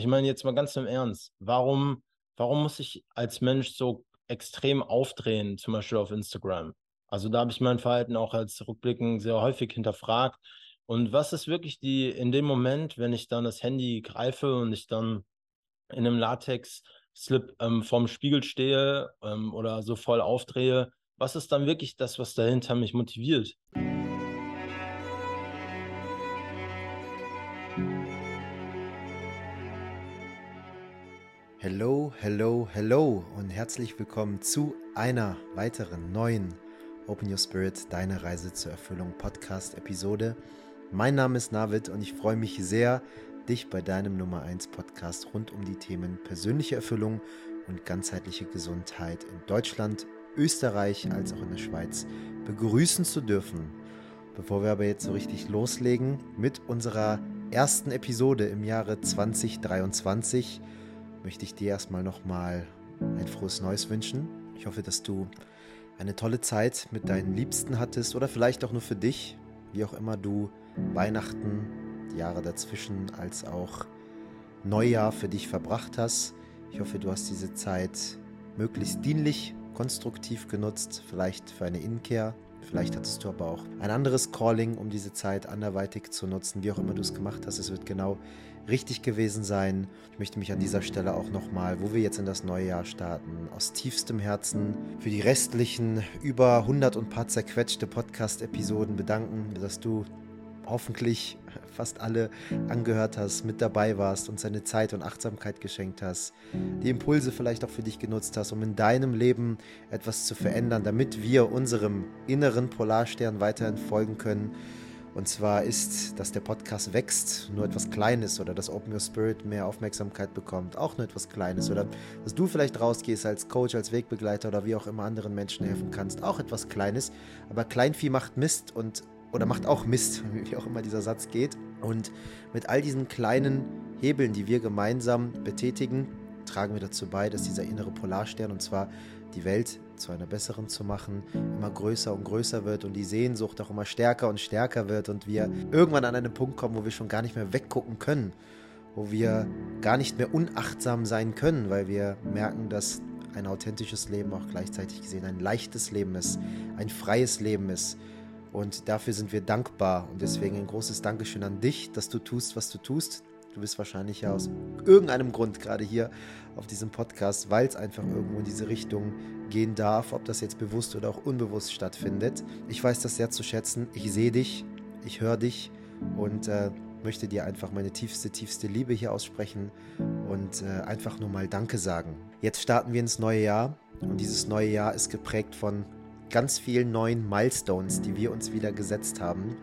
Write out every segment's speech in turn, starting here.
Ich meine jetzt mal ganz im Ernst, warum, warum muss ich als Mensch so extrem aufdrehen, zum Beispiel auf Instagram? Also da habe ich mein Verhalten auch als Rückblicken sehr häufig hinterfragt. Und was ist wirklich die, in dem Moment, wenn ich dann das Handy greife und ich dann in einem Latex-Slip ähm, vorm Spiegel stehe ähm, oder so voll aufdrehe, was ist dann wirklich das, was dahinter mich motiviert? Hello, hello, hello und herzlich willkommen zu einer weiteren neuen Open Your Spirit, deine Reise zur Erfüllung Podcast-Episode. Mein Name ist Navid und ich freue mich sehr, dich bei deinem Nummer 1 Podcast rund um die Themen persönliche Erfüllung und ganzheitliche Gesundheit in Deutschland, Österreich als auch in der Schweiz begrüßen zu dürfen. Bevor wir aber jetzt so richtig loslegen mit unserer ersten Episode im Jahre 2023, möchte ich dir erstmal nochmal ein frohes Neues wünschen. Ich hoffe, dass du eine tolle Zeit mit deinen Liebsten hattest oder vielleicht auch nur für dich, wie auch immer du Weihnachten, die Jahre dazwischen als auch Neujahr für dich verbracht hast. Ich hoffe, du hast diese Zeit möglichst dienlich, konstruktiv genutzt, vielleicht für eine Innenkehr. Vielleicht hattest du aber auch ein anderes Calling, um diese Zeit anderweitig zu nutzen, wie auch immer du es gemacht hast. Es wird genau richtig gewesen sein. Ich möchte mich an dieser Stelle auch nochmal, wo wir jetzt in das neue Jahr starten, aus tiefstem Herzen für die restlichen über 100 und paar zerquetschte Podcast-Episoden bedanken, dass du hoffentlich fast alle angehört hast, mit dabei warst und seine Zeit und Achtsamkeit geschenkt hast, die Impulse vielleicht auch für dich genutzt hast, um in deinem Leben etwas zu verändern, damit wir unserem inneren Polarstern weiterhin folgen können und zwar ist, dass der Podcast wächst, nur etwas Kleines oder dass Open Your Spirit mehr Aufmerksamkeit bekommt, auch nur etwas Kleines oder dass du vielleicht rausgehst als Coach, als Wegbegleiter oder wie auch immer anderen Menschen helfen kannst, auch etwas Kleines. Aber Kleinvieh macht Mist und oder macht auch Mist, wie auch immer dieser Satz geht. Und mit all diesen kleinen Hebeln, die wir gemeinsam betätigen, tragen wir dazu bei, dass dieser innere Polarstern und zwar die Welt zu einer besseren zu machen, immer größer und größer wird und die Sehnsucht auch immer stärker und stärker wird und wir irgendwann an einen Punkt kommen, wo wir schon gar nicht mehr weggucken können, wo wir gar nicht mehr unachtsam sein können, weil wir merken, dass ein authentisches Leben auch gleichzeitig gesehen ein leichtes Leben ist, ein freies Leben ist. Und dafür sind wir dankbar und deswegen ein großes Dankeschön an dich, dass du tust, was du tust, Du bist wahrscheinlich ja aus irgendeinem Grund gerade hier auf diesem Podcast, weil es einfach irgendwo in diese Richtung gehen darf, ob das jetzt bewusst oder auch unbewusst stattfindet. Ich weiß das sehr zu schätzen. Ich sehe dich, ich höre dich und äh, möchte dir einfach meine tiefste, tiefste Liebe hier aussprechen und äh, einfach nur mal Danke sagen. Jetzt starten wir ins neue Jahr und dieses neue Jahr ist geprägt von ganz vielen neuen Milestones, die wir uns wieder gesetzt haben.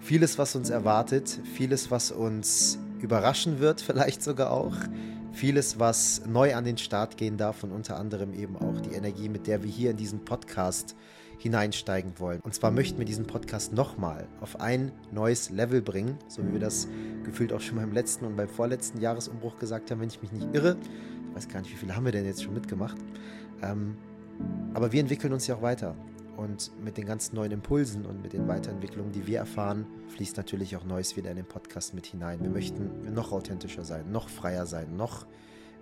Vieles, was uns erwartet, vieles, was uns überraschen wird, vielleicht sogar auch. Vieles, was neu an den Start gehen darf und unter anderem eben auch die Energie, mit der wir hier in diesen Podcast hineinsteigen wollen. Und zwar möchten wir diesen Podcast nochmal auf ein neues Level bringen, so wie wir das gefühlt auch schon beim letzten und beim vorletzten Jahresumbruch gesagt haben, wenn ich mich nicht irre. Ich weiß gar nicht, wie viele haben wir denn jetzt schon mitgemacht. Ähm, aber wir entwickeln uns ja auch weiter. Und mit den ganzen neuen Impulsen und mit den Weiterentwicklungen, die wir erfahren, fließt natürlich auch Neues wieder in den Podcast mit hinein. Wir möchten noch authentischer sein, noch freier sein, noch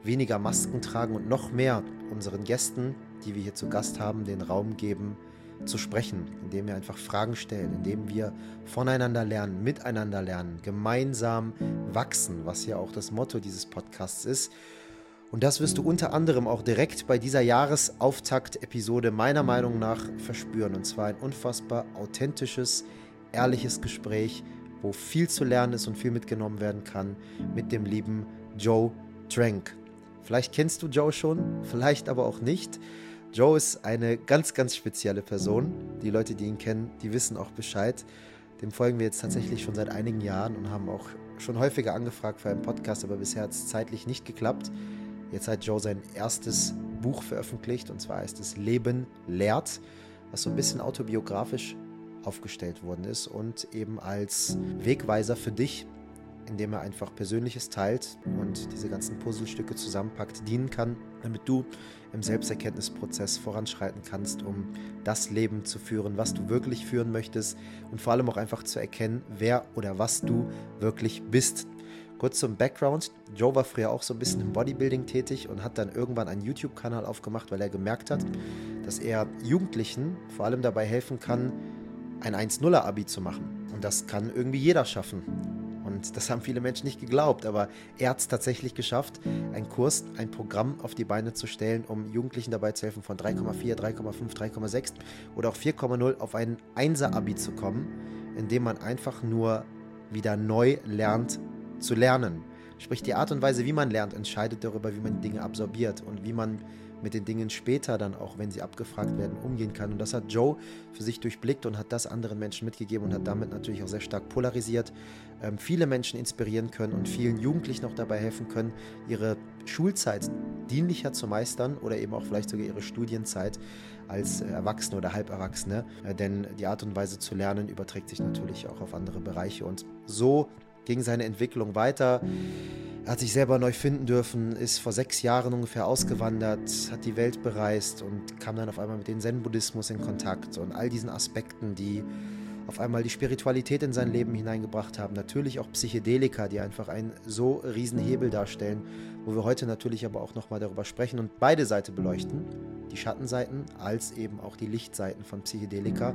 weniger Masken tragen und noch mehr unseren Gästen, die wir hier zu Gast haben, den Raum geben, zu sprechen, indem wir einfach Fragen stellen, indem wir voneinander lernen, miteinander lernen, gemeinsam wachsen, was ja auch das Motto dieses Podcasts ist. Und das wirst du unter anderem auch direkt bei dieser Jahresauftakt-Episode meiner Meinung nach verspüren. Und zwar ein unfassbar authentisches, ehrliches Gespräch, wo viel zu lernen ist und viel mitgenommen werden kann mit dem lieben Joe Trank. Vielleicht kennst du Joe schon, vielleicht aber auch nicht. Joe ist eine ganz, ganz spezielle Person. Die Leute, die ihn kennen, die wissen auch Bescheid. Dem folgen wir jetzt tatsächlich schon seit einigen Jahren und haben auch schon häufiger angefragt für einen Podcast, aber bisher hat es zeitlich nicht geklappt. Jetzt hat Joe sein erstes Buch veröffentlicht und zwar heißt es Leben lehrt, was so ein bisschen autobiografisch aufgestellt worden ist und eben als Wegweiser für dich, indem er einfach Persönliches teilt und diese ganzen Puzzlestücke zusammenpackt, dienen kann, damit du im Selbsterkenntnisprozess voranschreiten kannst, um das Leben zu führen, was du wirklich führen möchtest und vor allem auch einfach zu erkennen, wer oder was du wirklich bist. Kurz zum Background. Joe war früher auch so ein bisschen im Bodybuilding tätig und hat dann irgendwann einen YouTube-Kanal aufgemacht, weil er gemerkt hat, dass er Jugendlichen vor allem dabei helfen kann, ein 1-0er-Abi zu machen. Und das kann irgendwie jeder schaffen. Und das haben viele Menschen nicht geglaubt, aber er hat es tatsächlich geschafft, einen Kurs, ein Programm auf die Beine zu stellen, um Jugendlichen dabei zu helfen, von 3,4, 3,5, 3,6 oder auch 4,0 auf ein 1er-Abi zu kommen, indem man einfach nur wieder neu lernt zu lernen. Sprich, die Art und Weise, wie man lernt, entscheidet darüber, wie man Dinge absorbiert und wie man mit den Dingen später dann auch, wenn sie abgefragt werden, umgehen kann. Und das hat Joe für sich durchblickt und hat das anderen Menschen mitgegeben und hat damit natürlich auch sehr stark polarisiert, ähm, viele Menschen inspirieren können und vielen Jugendlichen auch dabei helfen können, ihre Schulzeit dienlicher zu meistern oder eben auch vielleicht sogar ihre Studienzeit als äh, Erwachsene oder Halberwachsene. Äh, denn die Art und Weise zu lernen überträgt sich natürlich auch auf andere Bereiche. Und so ging seine Entwicklung weiter. Er hat sich selber neu finden dürfen, ist vor sechs Jahren ungefähr ausgewandert, hat die Welt bereist und kam dann auf einmal mit dem Zen-Buddhismus in Kontakt und all diesen Aspekten, die auf einmal die Spiritualität in sein Leben hineingebracht haben. Natürlich auch Psychedelika, die einfach einen so riesen Hebel darstellen, wo wir heute natürlich aber auch nochmal darüber sprechen und beide Seiten beleuchten, die Schattenseiten als eben auch die Lichtseiten von Psychedelika.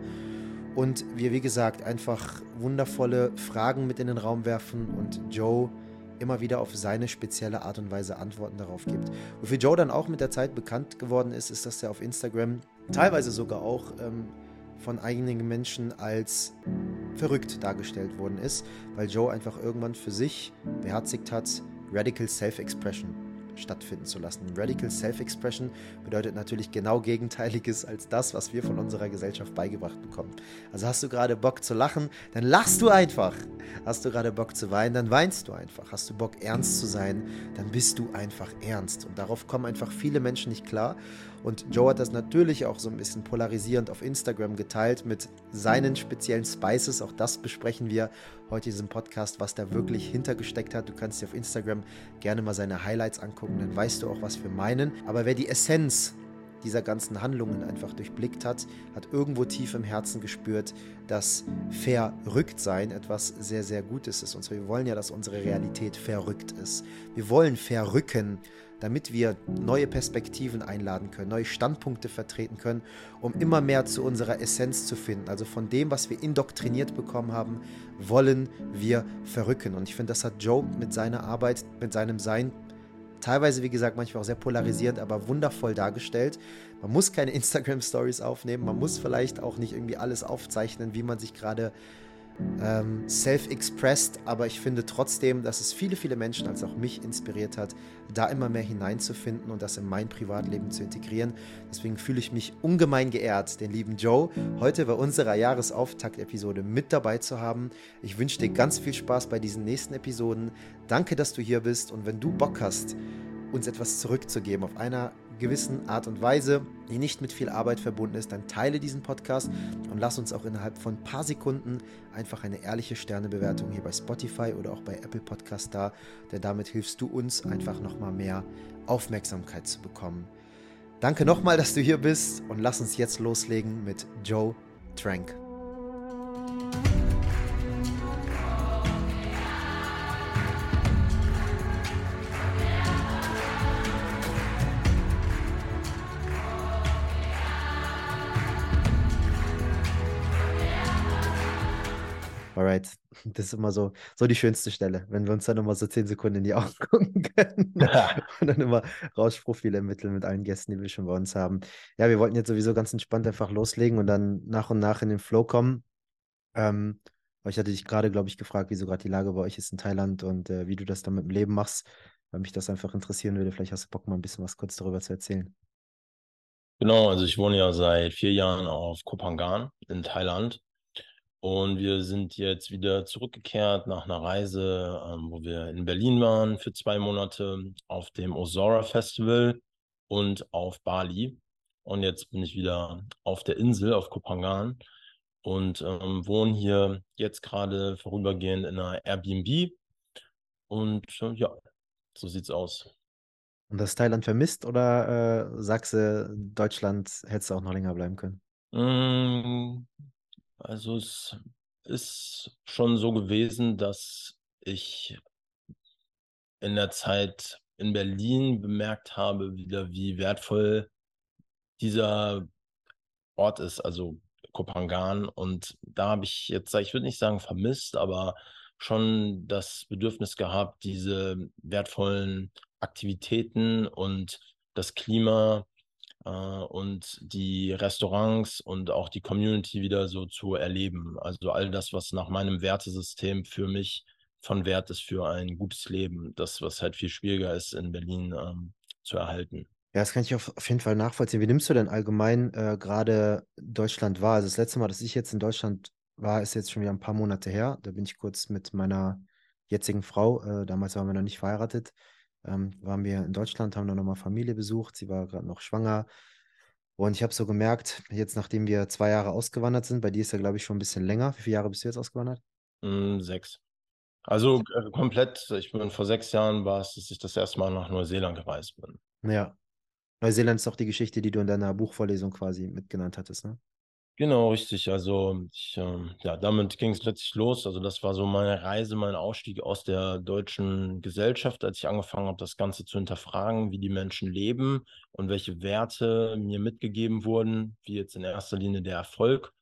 Und wir, wie gesagt, einfach wundervolle Fragen mit in den Raum werfen und Joe immer wieder auf seine spezielle Art und Weise Antworten darauf gibt. Wofür Joe dann auch mit der Zeit bekannt geworden ist, ist, dass er auf Instagram teilweise sogar auch ähm, von einigen Menschen als verrückt dargestellt worden ist, weil Joe einfach irgendwann für sich beherzigt hat, Radical Self-Expression stattfinden zu lassen. Radical Self-Expression bedeutet natürlich genau Gegenteiliges als das, was wir von unserer Gesellschaft beigebracht bekommen. Also hast du gerade Bock zu lachen, dann lachst du einfach. Hast du gerade Bock zu weinen, dann weinst du einfach. Hast du Bock ernst zu sein, dann bist du einfach ernst. Und darauf kommen einfach viele Menschen nicht klar. Und Joe hat das natürlich auch so ein bisschen polarisierend auf Instagram geteilt mit seinen speziellen Spices. Auch das besprechen wir heute in diesem Podcast, was da wirklich hintergesteckt hat. Du kannst dir auf Instagram gerne mal seine Highlights angucken, dann weißt du auch, was wir meinen. Aber wer die Essenz dieser ganzen Handlungen einfach durchblickt hat, hat irgendwo tief im Herzen gespürt, dass Verrücktsein etwas sehr, sehr Gutes ist. Und wir wollen ja, dass unsere Realität verrückt ist. Wir wollen verrücken damit wir neue Perspektiven einladen können, neue Standpunkte vertreten können, um immer mehr zu unserer Essenz zu finden. Also von dem, was wir indoktriniert bekommen haben, wollen wir verrücken. Und ich finde, das hat Joe mit seiner Arbeit, mit seinem Sein teilweise, wie gesagt, manchmal auch sehr polarisierend, aber wundervoll dargestellt. Man muss keine Instagram-Stories aufnehmen, man muss vielleicht auch nicht irgendwie alles aufzeichnen, wie man sich gerade ähm, self-expressed, aber ich finde trotzdem, dass es viele, viele Menschen, als auch mich inspiriert hat, da immer mehr hineinzufinden und das in mein Privatleben zu integrieren. Deswegen fühle ich mich ungemein geehrt, den lieben Joe heute bei unserer Jahresauftakt-Episode mit dabei zu haben. Ich wünsche dir ganz viel Spaß bei diesen nächsten Episoden. Danke, dass du hier bist und wenn du Bock hast, uns etwas zurückzugeben auf einer gewissen Art und Weise, die nicht mit viel Arbeit verbunden ist, dann teile diesen Podcast und lass uns auch innerhalb von ein paar Sekunden einfach eine ehrliche Sternebewertung hier bei Spotify oder auch bei Apple Podcast da, denn damit hilfst du uns einfach nochmal mehr Aufmerksamkeit zu bekommen. Danke nochmal, dass du hier bist und lass uns jetzt loslegen mit Joe Trank. Alright, das ist immer so, so die schönste Stelle, wenn wir uns dann immer so zehn Sekunden in die Augen gucken können ja. und dann immer Rauschprofile ermitteln mit allen Gästen, die wir schon bei uns haben. Ja, wir wollten jetzt sowieso ganz entspannt einfach loslegen und dann nach und nach in den Flow kommen. Ähm, aber ich hatte dich gerade, glaube ich, gefragt, wieso gerade die Lage bei euch ist in Thailand und äh, wie du das dann mit dem Leben machst, weil mich das einfach interessieren würde. Vielleicht hast du Bock, mal ein bisschen was kurz darüber zu erzählen. Genau, also ich wohne ja seit vier Jahren auf Kopangan in Thailand und wir sind jetzt wieder zurückgekehrt nach einer Reise, ähm, wo wir in Berlin waren für zwei Monate auf dem Osora Festival und auf Bali. Und jetzt bin ich wieder auf der Insel, auf Kopangan und ähm, wohne hier jetzt gerade vorübergehend in einer Airbnb. Und äh, ja, so sieht's aus. Und das Thailand vermisst oder äh, sagst du, Deutschland hättest du auch noch länger bleiben können? Mm, also es ist schon so gewesen, dass ich in der Zeit in Berlin bemerkt habe, wieder wie wertvoll dieser Ort ist, also Kopangan. Und da habe ich jetzt, ich würde nicht sagen vermisst, aber schon das Bedürfnis gehabt, diese wertvollen Aktivitäten und das Klima und die Restaurants und auch die Community wieder so zu erleben. Also all das, was nach meinem Wertesystem für mich von Wert ist für ein gutes Leben. Das, was halt viel schwieriger ist in Berlin ähm, zu erhalten. Ja, das kann ich auf, auf jeden Fall nachvollziehen. Wie nimmst du denn allgemein äh, gerade Deutschland wahr? Also das letzte Mal, dass ich jetzt in Deutschland war, ist jetzt schon wieder ein paar Monate her. Da bin ich kurz mit meiner jetzigen Frau, äh, damals waren wir noch nicht verheiratet, ähm, waren wir in Deutschland, haben dann nochmal Familie besucht. Sie war gerade noch schwanger. Und ich habe so gemerkt, jetzt nachdem wir zwei Jahre ausgewandert sind, bei dir ist ja, glaube ich, schon ein bisschen länger. Wie viele Jahre bist du jetzt ausgewandert? Mm, sechs. Also äh, komplett, ich bin vor sechs Jahren war es, dass ich das erste Mal nach Neuseeland gereist bin. Ja. Neuseeland ist auch die Geschichte, die du in deiner Buchvorlesung quasi mitgenannt hattest, ne? Genau, richtig. Also ich, ähm, ja, damit ging es letztlich los. Also das war so meine Reise, mein Ausstieg aus der deutschen Gesellschaft, als ich angefangen habe, das Ganze zu hinterfragen, wie die Menschen leben und welche Werte mir mitgegeben wurden, wie jetzt in erster Linie der Erfolg.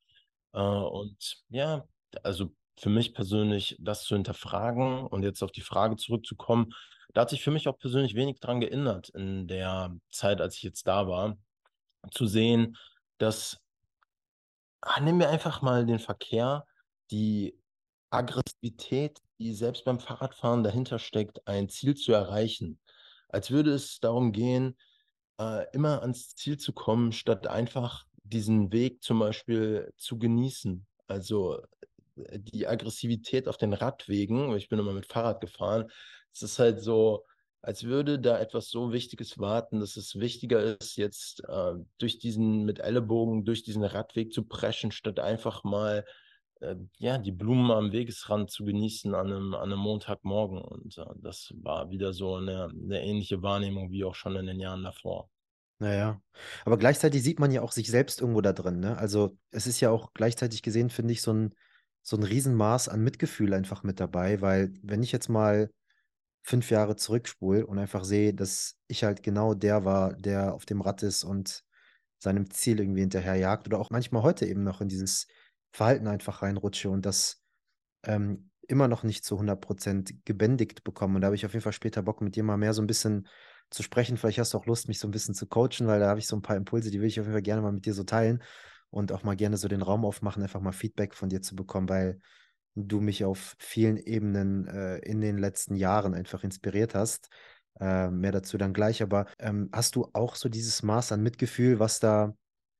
Äh, und ja, also für mich persönlich das zu hinterfragen und jetzt auf die Frage zurückzukommen, da hat sich für mich auch persönlich wenig dran geändert in der Zeit, als ich jetzt da war, zu sehen, dass Ah, nehmen wir einfach mal den Verkehr, die Aggressivität, die selbst beim Fahrradfahren dahinter steckt, ein Ziel zu erreichen. Als würde es darum gehen, äh, immer ans Ziel zu kommen, statt einfach diesen Weg zum Beispiel zu genießen. Also äh, die Aggressivität auf den Radwegen, ich bin immer mit Fahrrad gefahren, es ist halt so, als würde da etwas so Wichtiges warten, dass es wichtiger ist, jetzt äh, durch diesen, mit Ellenbogen durch diesen Radweg zu preschen, statt einfach mal äh, ja, die Blumen am Wegesrand zu genießen an einem, an einem Montagmorgen. Und äh, das war wieder so eine, eine ähnliche Wahrnehmung wie auch schon in den Jahren davor. Naja, aber gleichzeitig sieht man ja auch sich selbst irgendwo da drin, ne? Also es ist ja auch gleichzeitig gesehen, finde ich, so ein, so ein Riesenmaß an Mitgefühl einfach mit dabei, weil wenn ich jetzt mal fünf Jahre zurückspule und einfach sehe, dass ich halt genau der war, der auf dem Rad ist und seinem Ziel irgendwie hinterherjagt oder auch manchmal heute eben noch in dieses Verhalten einfach reinrutsche und das ähm, immer noch nicht zu 100% gebändigt bekomme. Und da habe ich auf jeden Fall später Bock, mit dir mal mehr so ein bisschen zu sprechen. Vielleicht hast du auch Lust, mich so ein bisschen zu coachen, weil da habe ich so ein paar Impulse, die will ich auf jeden Fall gerne mal mit dir so teilen und auch mal gerne so den Raum aufmachen, einfach mal Feedback von dir zu bekommen, weil du mich auf vielen Ebenen äh, in den letzten Jahren einfach inspiriert hast. Äh, mehr dazu dann gleich, aber ähm, hast du auch so dieses Maß an Mitgefühl, was da,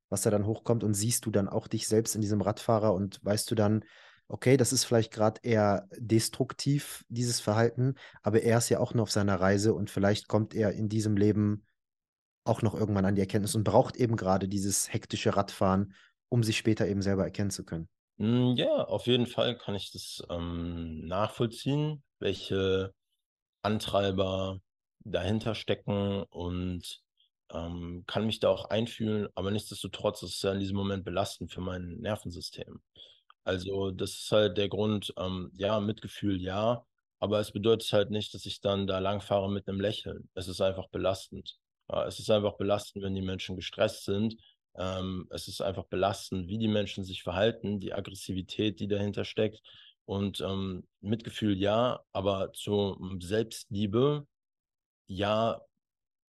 was da dann hochkommt und siehst du dann auch dich selbst in diesem Radfahrer und weißt du dann, okay, das ist vielleicht gerade eher destruktiv, dieses Verhalten, aber er ist ja auch nur auf seiner Reise und vielleicht kommt er in diesem Leben auch noch irgendwann an die Erkenntnis und braucht eben gerade dieses hektische Radfahren, um sich später eben selber erkennen zu können. Hm, ja, auf jeden Fall kann ich das ähm, nachvollziehen, welche Antreiber dahinter stecken und ähm, kann mich da auch einfühlen, aber nichtsdestotrotz ist es ja in diesem Moment belastend für mein Nervensystem. Also das ist halt der Grund, ähm, ja, Mitgefühl, ja, aber es bedeutet halt nicht, dass ich dann da langfahre mit einem Lächeln. Es ist einfach belastend. Ja, es ist einfach belastend, wenn die Menschen gestresst sind ähm, es ist einfach belastend, wie die Menschen sich verhalten, die Aggressivität, die dahinter steckt. Und ähm, Mitgefühl ja, aber zur Selbstliebe ja,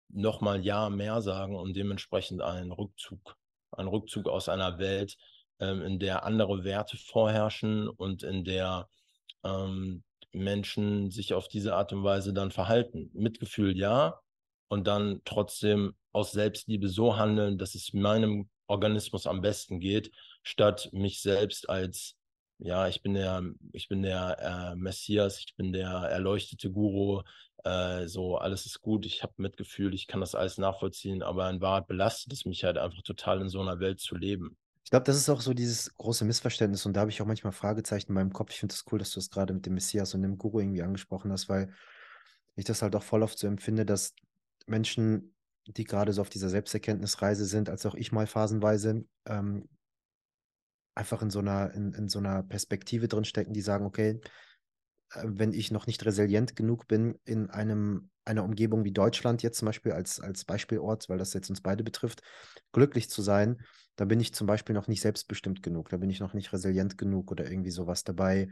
nochmal ja mehr sagen und dementsprechend einen Rückzug, einen Rückzug aus einer Welt, ähm, in der andere Werte vorherrschen und in der ähm, Menschen sich auf diese Art und Weise dann verhalten. Mitgefühl ja, und dann trotzdem aus Selbstliebe so handeln, dass es meinem Organismus am besten geht, statt mich selbst als, ja, ich bin der, ich bin der äh, Messias, ich bin der erleuchtete Guru, äh, so alles ist gut, ich habe Mitgefühl, ich kann das alles nachvollziehen, aber in Wahrheit belastet es mich halt einfach total in so einer Welt zu leben. Ich glaube, das ist auch so dieses große Missverständnis und da habe ich auch manchmal Fragezeichen in meinem Kopf. Ich finde es das cool, dass du es gerade mit dem Messias und dem Guru irgendwie angesprochen hast, weil ich das halt auch voll oft so empfinde, dass Menschen, die gerade so auf dieser Selbsterkenntnisreise sind, als auch ich mal phasenweise, ähm, einfach in so einer, in, in so einer Perspektive drin stecken, die sagen, okay, äh, wenn ich noch nicht resilient genug bin in einem, einer Umgebung wie Deutschland jetzt zum Beispiel als, als Beispielort, weil das jetzt uns beide betrifft, glücklich zu sein, da bin ich zum Beispiel noch nicht selbstbestimmt genug, da bin ich noch nicht resilient genug oder irgendwie sowas dabei.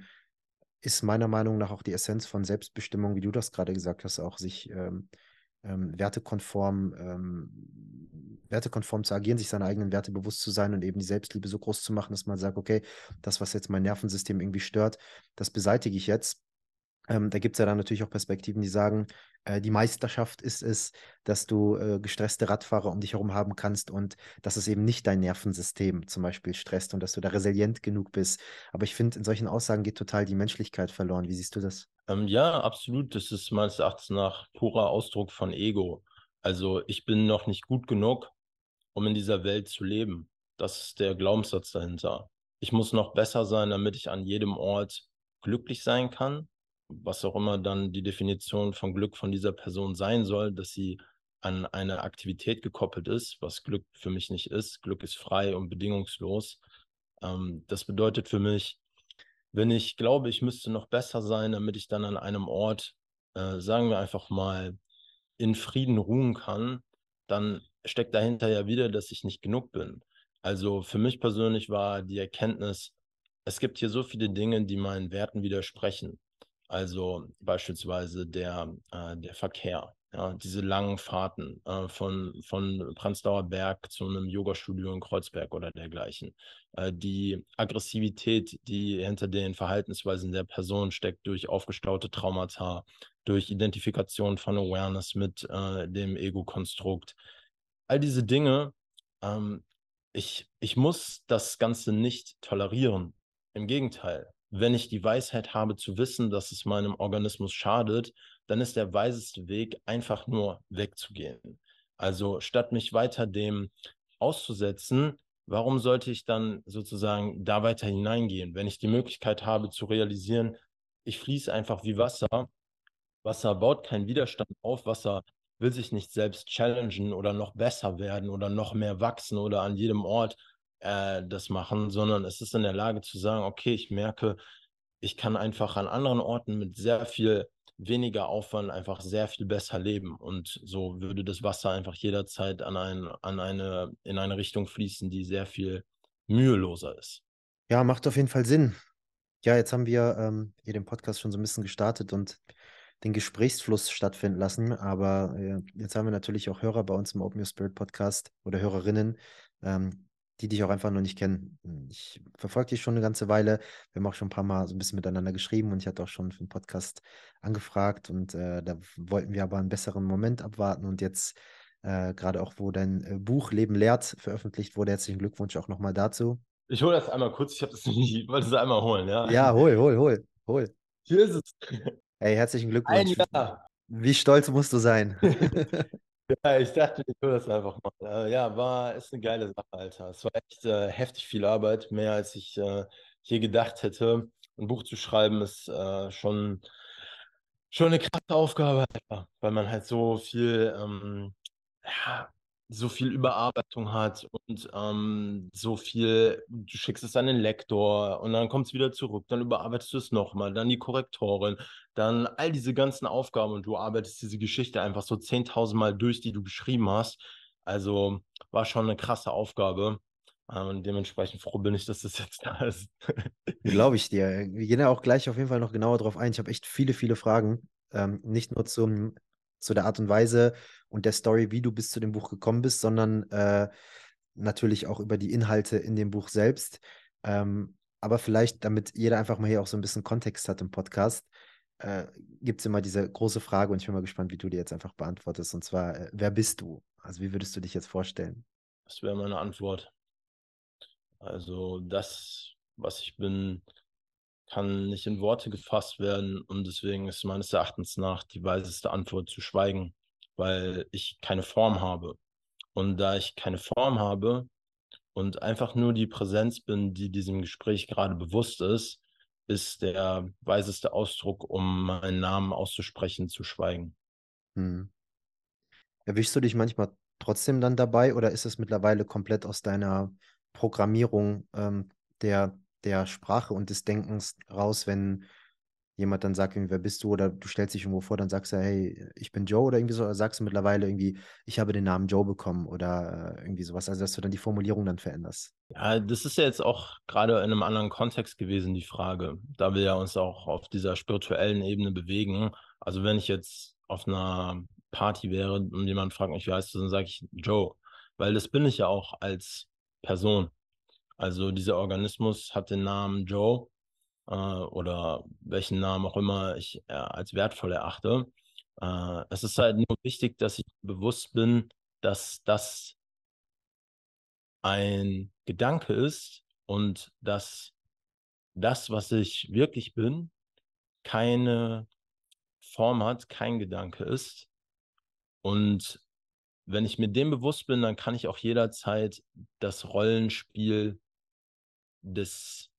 Ist meiner Meinung nach auch die Essenz von Selbstbestimmung, wie du das gerade gesagt hast, auch sich ähm, ähm, wertekonform, ähm, wertekonform zu agieren, sich seiner eigenen Werte bewusst zu sein und eben die Selbstliebe so groß zu machen, dass man sagt, okay, das, was jetzt mein Nervensystem irgendwie stört, das beseitige ich jetzt. Ähm, da gibt es ja dann natürlich auch Perspektiven, die sagen, äh, die Meisterschaft ist es, dass du äh, gestresste Radfahrer um dich herum haben kannst und dass es eben nicht dein Nervensystem zum Beispiel stresst und dass du da resilient genug bist. Aber ich finde, in solchen Aussagen geht total die Menschlichkeit verloren. Wie siehst du das? Ähm, ja, absolut. Das ist meines Erachtens nach purer Ausdruck von Ego. Also ich bin noch nicht gut genug, um in dieser Welt zu leben. Das ist der Glaubenssatz dahinter. Ich muss noch besser sein, damit ich an jedem Ort glücklich sein kann. Was auch immer dann die Definition von Glück von dieser Person sein soll, dass sie an eine Aktivität gekoppelt ist, was Glück für mich nicht ist. Glück ist frei und bedingungslos. Ähm, das bedeutet für mich, wenn ich glaube, ich müsste noch besser sein, damit ich dann an einem Ort, äh, sagen wir einfach mal, in Frieden ruhen kann, dann steckt dahinter ja wieder, dass ich nicht genug bin. Also für mich persönlich war die Erkenntnis, es gibt hier so viele Dinge, die meinen Werten widersprechen. Also beispielsweise der, äh, der Verkehr, ja, diese langen Fahrten äh, von, von Prenzlauer Berg zu einem Yoga-Studio in Kreuzberg oder dergleichen. Äh, die Aggressivität, die hinter den Verhaltensweisen der Person steckt, durch aufgestaute Traumata, durch Identifikation von Awareness mit äh, dem Ego-Konstrukt. All diese Dinge, ähm, ich, ich muss das Ganze nicht tolerieren. Im Gegenteil, wenn ich die Weisheit habe zu wissen, dass es meinem Organismus schadet, dann ist der weiseste Weg einfach nur wegzugehen. Also statt mich weiter dem auszusetzen, warum sollte ich dann sozusagen da weiter hineingehen, wenn ich die Möglichkeit habe zu realisieren, ich fließe einfach wie Wasser. Wasser baut keinen Widerstand auf, Wasser will sich nicht selbst challengen oder noch besser werden oder noch mehr wachsen oder an jedem Ort äh, das machen, sondern es ist in der Lage zu sagen, okay, ich merke, ich kann einfach an anderen Orten mit sehr viel weniger Aufwand einfach sehr viel besser leben. Und so würde das Wasser einfach jederzeit an, ein, an eine, in eine Richtung fließen, die sehr viel müheloser ist. Ja, macht auf jeden Fall Sinn. Ja, jetzt haben wir ähm, hier den Podcast schon so ein bisschen gestartet und den Gesprächsfluss stattfinden lassen. Aber äh, jetzt haben wir natürlich auch Hörer bei uns im Open Your Spirit Podcast oder Hörerinnen, ähm, die dich auch einfach noch nicht kennen. Ich verfolge dich schon eine ganze Weile. Wir haben auch schon ein paar Mal so ein bisschen miteinander geschrieben und ich hatte auch schon für den Podcast angefragt und äh, da wollten wir aber einen besseren Moment abwarten und jetzt äh, gerade auch, wo dein äh, Buch Leben lehrt veröffentlicht wurde. Herzlichen Glückwunsch auch nochmal dazu. Ich hole das einmal kurz, ich habe das nicht, ich wollte es einmal holen, ja. Ja, hol, hol, hol, hol. Hier ist es. Hey, herzlichen Glückwunsch. Ein Jahr. Wie stolz musst du sein? Ja, ich dachte, ich tue das einfach mal. Äh, ja, war, ist eine geile Sache, Alter. Es war echt äh, heftig viel Arbeit, mehr als ich äh, je gedacht hätte. Ein Buch zu schreiben ist äh, schon, schon eine krasse Aufgabe, Alter, weil man halt so viel, ähm, ja, so viel Überarbeitung hat und ähm, so viel, du schickst es an den Lektor und dann kommt es wieder zurück, dann überarbeitest du es nochmal, dann die Korrektorin, dann all diese ganzen Aufgaben und du arbeitest diese Geschichte einfach so 10.000 Mal durch, die du geschrieben hast. Also war schon eine krasse Aufgabe. Ähm, und dementsprechend froh bin ich, dass das jetzt da ist. Glaube ich dir. Wir gehen ja auch gleich auf jeden Fall noch genauer drauf ein. Ich habe echt viele, viele Fragen. Ähm, nicht nur zum, zu der Art und Weise und der Story, wie du bis zu dem Buch gekommen bist, sondern äh, natürlich auch über die Inhalte in dem Buch selbst. Ähm, aber vielleicht, damit jeder einfach mal hier auch so ein bisschen Kontext hat im Podcast, äh, gibt es immer diese große Frage und ich bin mal gespannt, wie du die jetzt einfach beantwortest. Und zwar, äh, wer bist du? Also wie würdest du dich jetzt vorstellen? Das wäre meine Antwort. Also das, was ich bin, kann nicht in Worte gefasst werden und deswegen ist meines Erachtens nach die weiseste Antwort zu schweigen, weil ich keine Form habe. Und da ich keine Form habe und einfach nur die Präsenz bin, die diesem Gespräch gerade bewusst ist, ist der weiseste Ausdruck, um meinen Namen auszusprechen, zu schweigen. Hm. Erwischst du dich manchmal trotzdem dann dabei oder ist es mittlerweile komplett aus deiner Programmierung ähm, der, der Sprache und des Denkens raus, wenn jemand dann sagt, wer bist du oder du stellst dich irgendwo vor, dann sagst du, hey, ich bin Joe oder irgendwie so, oder sagst du mittlerweile irgendwie, ich habe den Namen Joe bekommen oder äh, irgendwie sowas, also dass du dann die Formulierung dann veränderst. Ja, das ist ja jetzt auch gerade in einem anderen Kontext gewesen, die Frage, da wir ja uns auch auf dieser spirituellen Ebene bewegen. Also wenn ich jetzt auf einer Party wäre und jemand fragt mich, wie heißt du, dann sage ich Joe, weil das bin ich ja auch als Person. Also dieser Organismus hat den Namen Joe äh, oder welchen Namen auch immer ich äh, als wertvoll erachte. Äh, es ist halt nur wichtig, dass ich bewusst bin, dass das ein Gedanke ist und dass das, was ich wirklich bin, keine Form hat, kein Gedanke ist. Und wenn ich mir dem bewusst bin, dann kann ich auch jederzeit das Rollenspiel des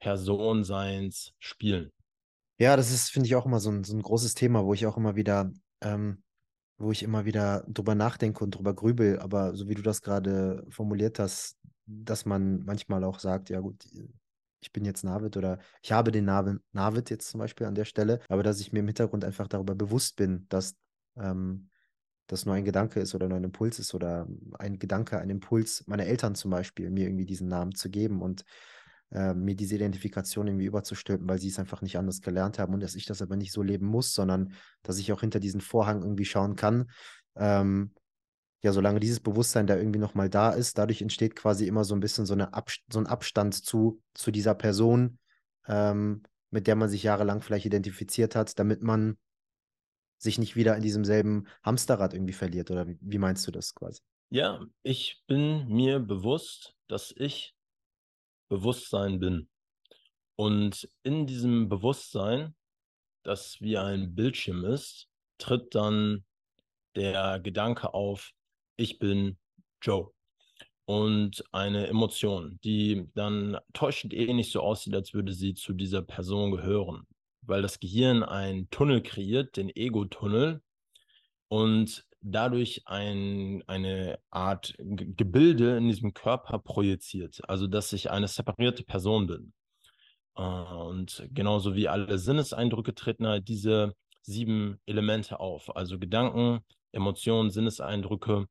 Personseins spielen. Ja, das ist, finde ich, auch immer so ein, so ein großes Thema, wo ich auch immer wieder, ähm, wo ich immer wieder drüber nachdenke und drüber grübel. Aber so wie du das gerade formuliert hast, dass man manchmal auch sagt, ja gut, ich bin jetzt Navid oder ich habe den Namen Navid jetzt zum Beispiel an der Stelle, aber dass ich mir im Hintergrund einfach darüber bewusst bin, dass ähm, das nur ein Gedanke ist oder nur ein Impuls ist oder ein Gedanke, ein Impuls meiner Eltern zum Beispiel, mir irgendwie diesen Namen zu geben und äh, mir diese Identifikation irgendwie überzustülpen, weil sie es einfach nicht anders gelernt haben und dass ich das aber nicht so leben muss, sondern dass ich auch hinter diesen Vorhang irgendwie schauen kann. Ähm, ja, solange dieses Bewusstsein da irgendwie nochmal da ist, dadurch entsteht quasi immer so ein bisschen so, eine Abst so ein Abstand zu, zu dieser Person, ähm, mit der man sich jahrelang vielleicht identifiziert hat, damit man sich nicht wieder in diesem selben Hamsterrad irgendwie verliert. Oder wie, meinst du das quasi? Ja, ich bin mir bewusst, dass ich Bewusstsein bin. Und in diesem Bewusstsein, das wie ein Bildschirm ist, tritt dann der Gedanke auf, ich bin Joe. Und eine Emotion, die dann täuschend ähnlich so aussieht, als würde sie zu dieser Person gehören. Weil das Gehirn einen Tunnel kreiert, den Ego-Tunnel, und dadurch ein, eine Art Gebilde in diesem Körper projiziert. Also, dass ich eine separierte Person bin. Äh, und genauso wie alle Sinneseindrücke treten halt diese sieben Elemente auf. Also Gedanken, Emotionen, Sinneseindrücke.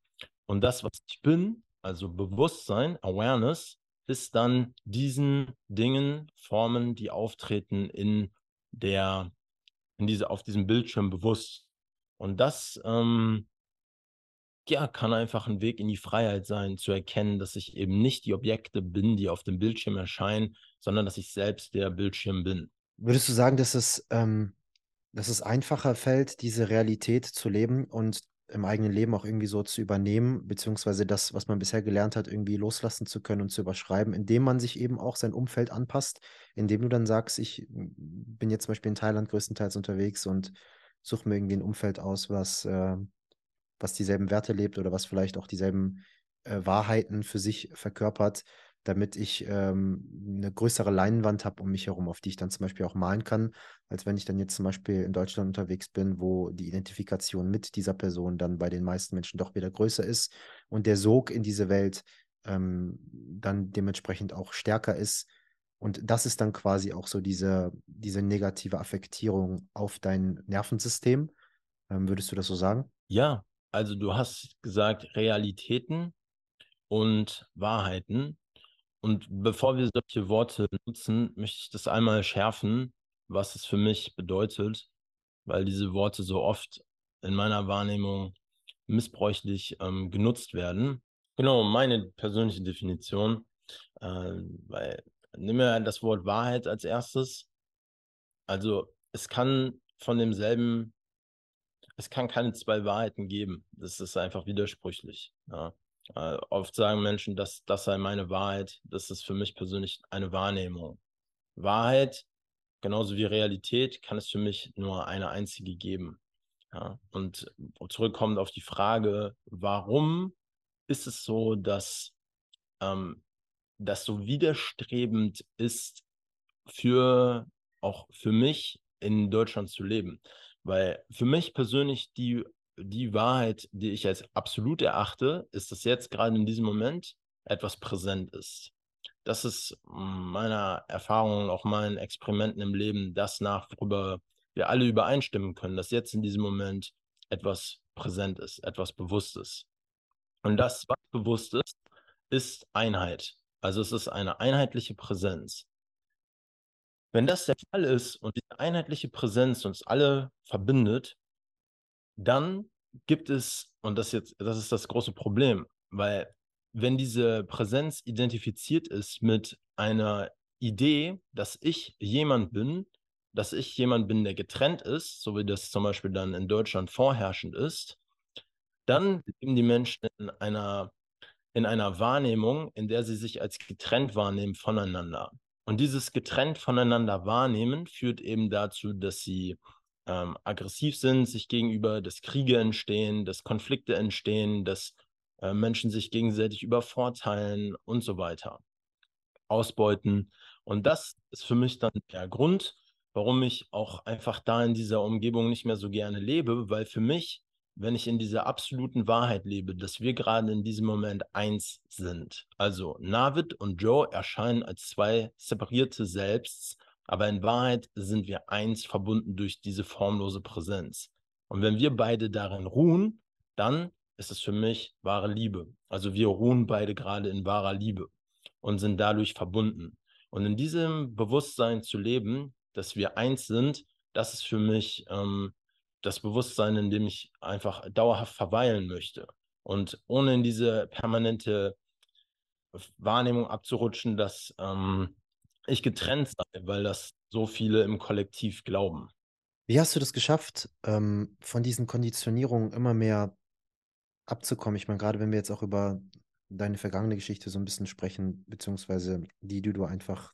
Und das, was ich bin, also Bewusstsein, Awareness, ist dann diesen Dingen, Formen, die auftreten in der, in diese, auf diesem Bildschirm bewusst. Und das ähm, ja, kann einfach ein Weg in die Freiheit sein, zu erkennen, dass ich eben nicht die Objekte bin, die auf dem Bildschirm erscheinen, sondern dass ich selbst der Bildschirm bin. Würdest du sagen, dass es, ähm, dass es einfacher fällt, diese Realität zu leben und im eigenen Leben auch irgendwie so zu übernehmen, beziehungsweise das, was man bisher gelernt hat, irgendwie loslassen zu können und zu überschreiben, indem man sich eben auch sein Umfeld anpasst, indem du dann sagst, ich bin jetzt zum Beispiel in Thailand größtenteils unterwegs und suche mir irgendwie ein Umfeld aus, was, äh, was dieselben Werte lebt oder was vielleicht auch dieselben äh, Wahrheiten für sich verkörpert, damit ich ähm, eine größere Leinwand habe um mich herum, auf die ich dann zum Beispiel auch malen kann, als wenn ich dann jetzt zum Beispiel in Deutschland unterwegs bin, wo die Identifikation mit dieser Person dann bei den meisten Menschen doch wieder größer ist und der Sog in diese Welt ähm, dann dementsprechend auch stärker ist. Und das ist dann quasi auch so diese, diese negative Affektierung auf dein Nervensystem. Ähm, würdest du das so sagen? Ja, also du hast gesagt Realitäten und Wahrheiten. Und bevor wir solche Worte nutzen, möchte ich das einmal schärfen, was es für mich bedeutet, weil diese Worte so oft in meiner Wahrnehmung missbräuchlich ähm, genutzt werden. Genau, meine persönliche Definition, äh, weil nehmen wir das Wort Wahrheit als erstes. Also es kann von demselben, es kann keine zwei Wahrheiten geben. Das ist einfach widersprüchlich. Ja. Äh, oft sagen Menschen, dass das sei meine Wahrheit. Das ist für mich persönlich eine Wahrnehmung. Wahrheit, genauso wie Realität, kann es für mich nur eine einzige geben. Ja, und zurückkommend auf die Frage, warum ist es so, dass ähm, das so widerstrebend ist, für auch für mich in Deutschland zu leben? Weil für mich persönlich die die Wahrheit, die ich als absolut erachte, ist, dass jetzt gerade in diesem Moment etwas präsent ist. das ist meiner Erfahrung, auch meinen Experimenten im Leben, das nach, worüber wir alle übereinstimmen können, dass jetzt in diesem Moment etwas präsent ist, etwas Bewusstes. Und das, was bewusst ist, ist Einheit. Also es ist eine einheitliche Präsenz. Wenn das der Fall ist und diese einheitliche Präsenz uns alle verbindet, dann gibt es, und das jetzt, das ist das große Problem, weil wenn diese Präsenz identifiziert ist mit einer Idee, dass ich jemand bin, dass ich jemand bin, der getrennt ist, so wie das zum Beispiel dann in Deutschland vorherrschend ist, dann leben die Menschen in einer, in einer Wahrnehmung, in der sie sich als getrennt wahrnehmen voneinander. Und dieses getrennt voneinander wahrnehmen führt eben dazu, dass sie ähm, aggressiv sind, sich gegenüber, dass Kriege entstehen, dass Konflikte entstehen, dass äh, Menschen sich gegenseitig übervorteilen und so weiter, ausbeuten. Und das ist für mich dann der Grund, warum ich auch einfach da in dieser Umgebung nicht mehr so gerne lebe, weil für mich, wenn ich in dieser absoluten Wahrheit lebe, dass wir gerade in diesem Moment eins sind. Also Navid und Joe erscheinen als zwei separierte Selbsts, aber in Wahrheit sind wir eins verbunden durch diese formlose Präsenz. Und wenn wir beide darin ruhen, dann ist es für mich wahre Liebe. Also wir ruhen beide gerade in wahrer Liebe und sind dadurch verbunden. Und in diesem Bewusstsein zu leben, dass wir eins sind, das ist für mich ähm, das Bewusstsein, in dem ich einfach dauerhaft verweilen möchte. Und ohne in diese permanente Wahrnehmung abzurutschen, dass ähm, ich getrennt sei, weil das so viele im Kollektiv glauben. Wie hast du das geschafft, ähm, von diesen Konditionierungen immer mehr abzukommen? Ich meine, gerade wenn wir jetzt auch über deine vergangene Geschichte so ein bisschen sprechen, beziehungsweise die, die du einfach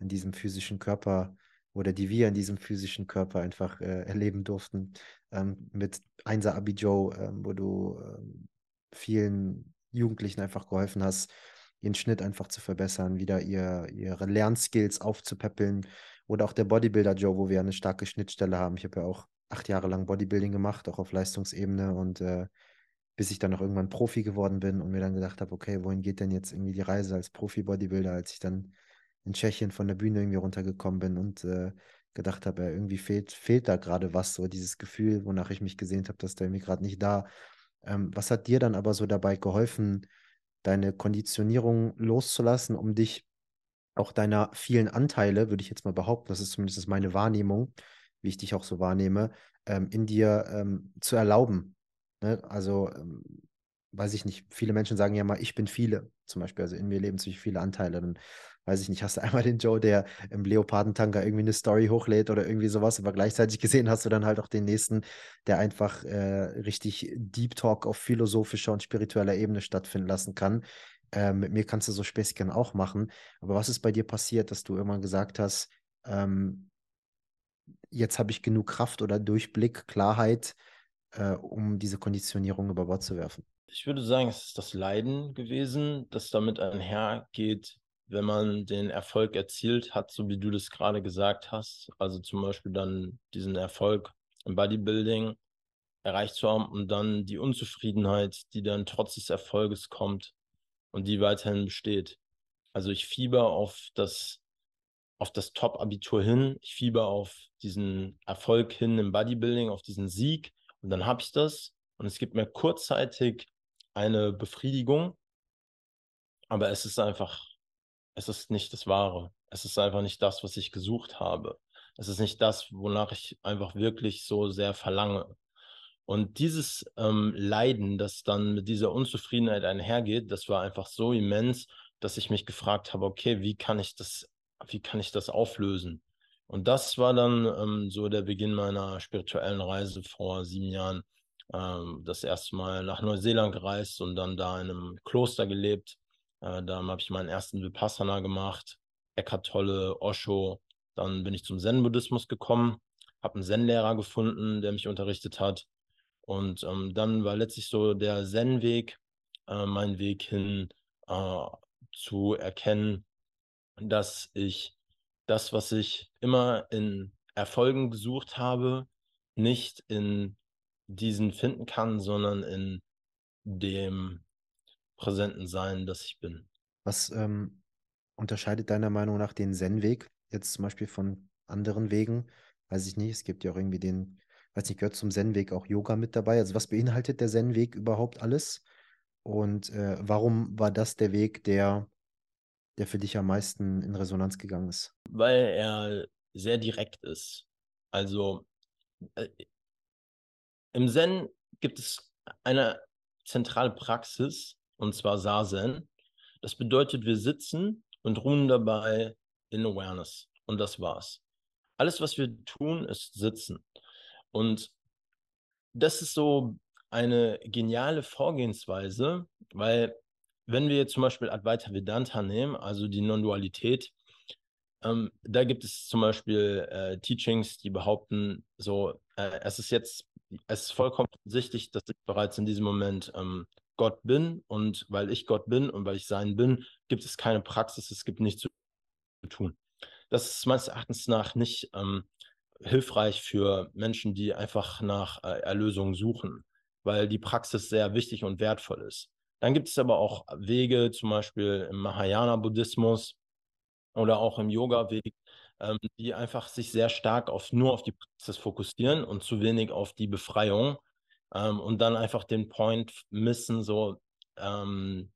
in diesem physischen Körper oder die wir in diesem physischen Körper einfach äh, erleben durften, ähm, mit Einser Abi Joe, ähm, wo du ähm, vielen Jugendlichen einfach geholfen hast, ihren Schnitt einfach zu verbessern, wieder ihr, ihre Lernskills aufzupäppeln. Oder auch der Bodybuilder Joe, wo wir eine starke Schnittstelle haben. Ich habe ja auch acht Jahre lang Bodybuilding gemacht, auch auf Leistungsebene und äh, bis ich dann auch irgendwann Profi geworden bin und mir dann gedacht habe, okay, wohin geht denn jetzt irgendwie die Reise als Profi-Bodybuilder, als ich dann in Tschechien von der Bühne irgendwie runtergekommen bin und äh, gedacht habe, ja, irgendwie fehlt, fehlt da gerade was, so dieses Gefühl, wonach ich mich gesehnt habe, dass da irgendwie gerade nicht da. Ähm, was hat dir dann aber so dabei geholfen, deine Konditionierung loszulassen, um dich auch deiner vielen Anteile, würde ich jetzt mal behaupten, das ist zumindest meine Wahrnehmung, wie ich dich auch so wahrnehme, ähm, in dir ähm, zu erlauben. Ne? Also, ähm, weiß ich nicht, viele Menschen sagen ja mal, ich bin viele, zum Beispiel, also in mir leben ziemlich viele Anteile. Dann weiß ich nicht, hast du einmal den Joe, der im Leopardentanker irgendwie eine Story hochlädt oder irgendwie sowas, aber gleichzeitig gesehen hast du dann halt auch den nächsten, der einfach äh, richtig Deep Talk auf philosophischer und spiritueller Ebene stattfinden lassen kann. Äh, mit mir kannst du so Späßchen auch machen. Aber was ist bei dir passiert, dass du irgendwann gesagt hast, ähm, jetzt habe ich genug Kraft oder Durchblick, Klarheit, äh, um diese Konditionierung über Bord zu werfen? Ich würde sagen, es ist das Leiden gewesen, das damit einhergeht, wenn man den Erfolg erzielt hat, so wie du das gerade gesagt hast, also zum Beispiel dann diesen Erfolg im Bodybuilding erreicht zu haben und dann die Unzufriedenheit, die dann trotz des Erfolges kommt und die weiterhin besteht. Also ich fieber auf das, auf das Top-Abitur hin, ich fieber auf diesen Erfolg hin im Bodybuilding, auf diesen Sieg und dann habe ich das und es gibt mir kurzzeitig eine Befriedigung, aber es ist einfach es ist nicht das Wahre. Es ist einfach nicht das, was ich gesucht habe. Es ist nicht das, wonach ich einfach wirklich so sehr verlange. Und dieses ähm, Leiden, das dann mit dieser Unzufriedenheit einhergeht, das war einfach so immens, dass ich mich gefragt habe, okay, wie kann ich das, wie kann ich das auflösen? Und das war dann ähm, so der Beginn meiner spirituellen Reise vor sieben Jahren. Ähm, das erste Mal nach Neuseeland gereist und dann da in einem Kloster gelebt äh, da habe ich meinen ersten Vipassana gemacht, Eckhart Tolle, Osho. Dann bin ich zum Zen-Buddhismus gekommen, habe einen Zen-Lehrer gefunden, der mich unterrichtet hat. Und ähm, dann war letztlich so der Zen-Weg äh, mein Weg hin äh, zu erkennen, dass ich das, was ich immer in Erfolgen gesucht habe, nicht in diesen finden kann, sondern in dem präsenten Sein, das ich bin. Was, ähm, unterscheidet deiner Meinung nach den Zen-Weg jetzt zum Beispiel von anderen Wegen? Weiß ich nicht. Es gibt ja auch irgendwie den, weiß nicht, gehört zum Zen-Weg auch Yoga mit dabei? Also was beinhaltet der Zen-Weg überhaupt alles? Und äh, warum war das der Weg, der, der für dich am meisten in Resonanz gegangen ist? Weil er sehr direkt ist. Also äh, im Zen gibt es eine zentrale Praxis, und zwar Sazen. Das bedeutet, wir sitzen und ruhen dabei in Awareness. Und das war's. Alles, was wir tun, ist sitzen. Und das ist so eine geniale Vorgehensweise, weil wenn wir jetzt zum Beispiel Advaita Vedanta nehmen, also die Non-Dualität, ähm, da gibt es zum Beispiel äh, Teachings, die behaupten, so, äh, es ist jetzt, es ist vollkommen offensichtlich, dass ich bereits in diesem Moment ähm, Gott bin und weil ich Gott bin und weil ich sein bin, gibt es keine Praxis, es gibt nichts zu tun. Das ist meines Erachtens nach nicht ähm, hilfreich für Menschen, die einfach nach äh, Erlösung suchen, weil die Praxis sehr wichtig und wertvoll ist. Dann gibt es aber auch Wege, zum Beispiel im Mahayana-Buddhismus oder auch im Yoga-Weg, ähm, die einfach sich sehr stark auf, nur auf die Praxis fokussieren und zu wenig auf die Befreiung ähm, und dann einfach den Point missen, so ähm,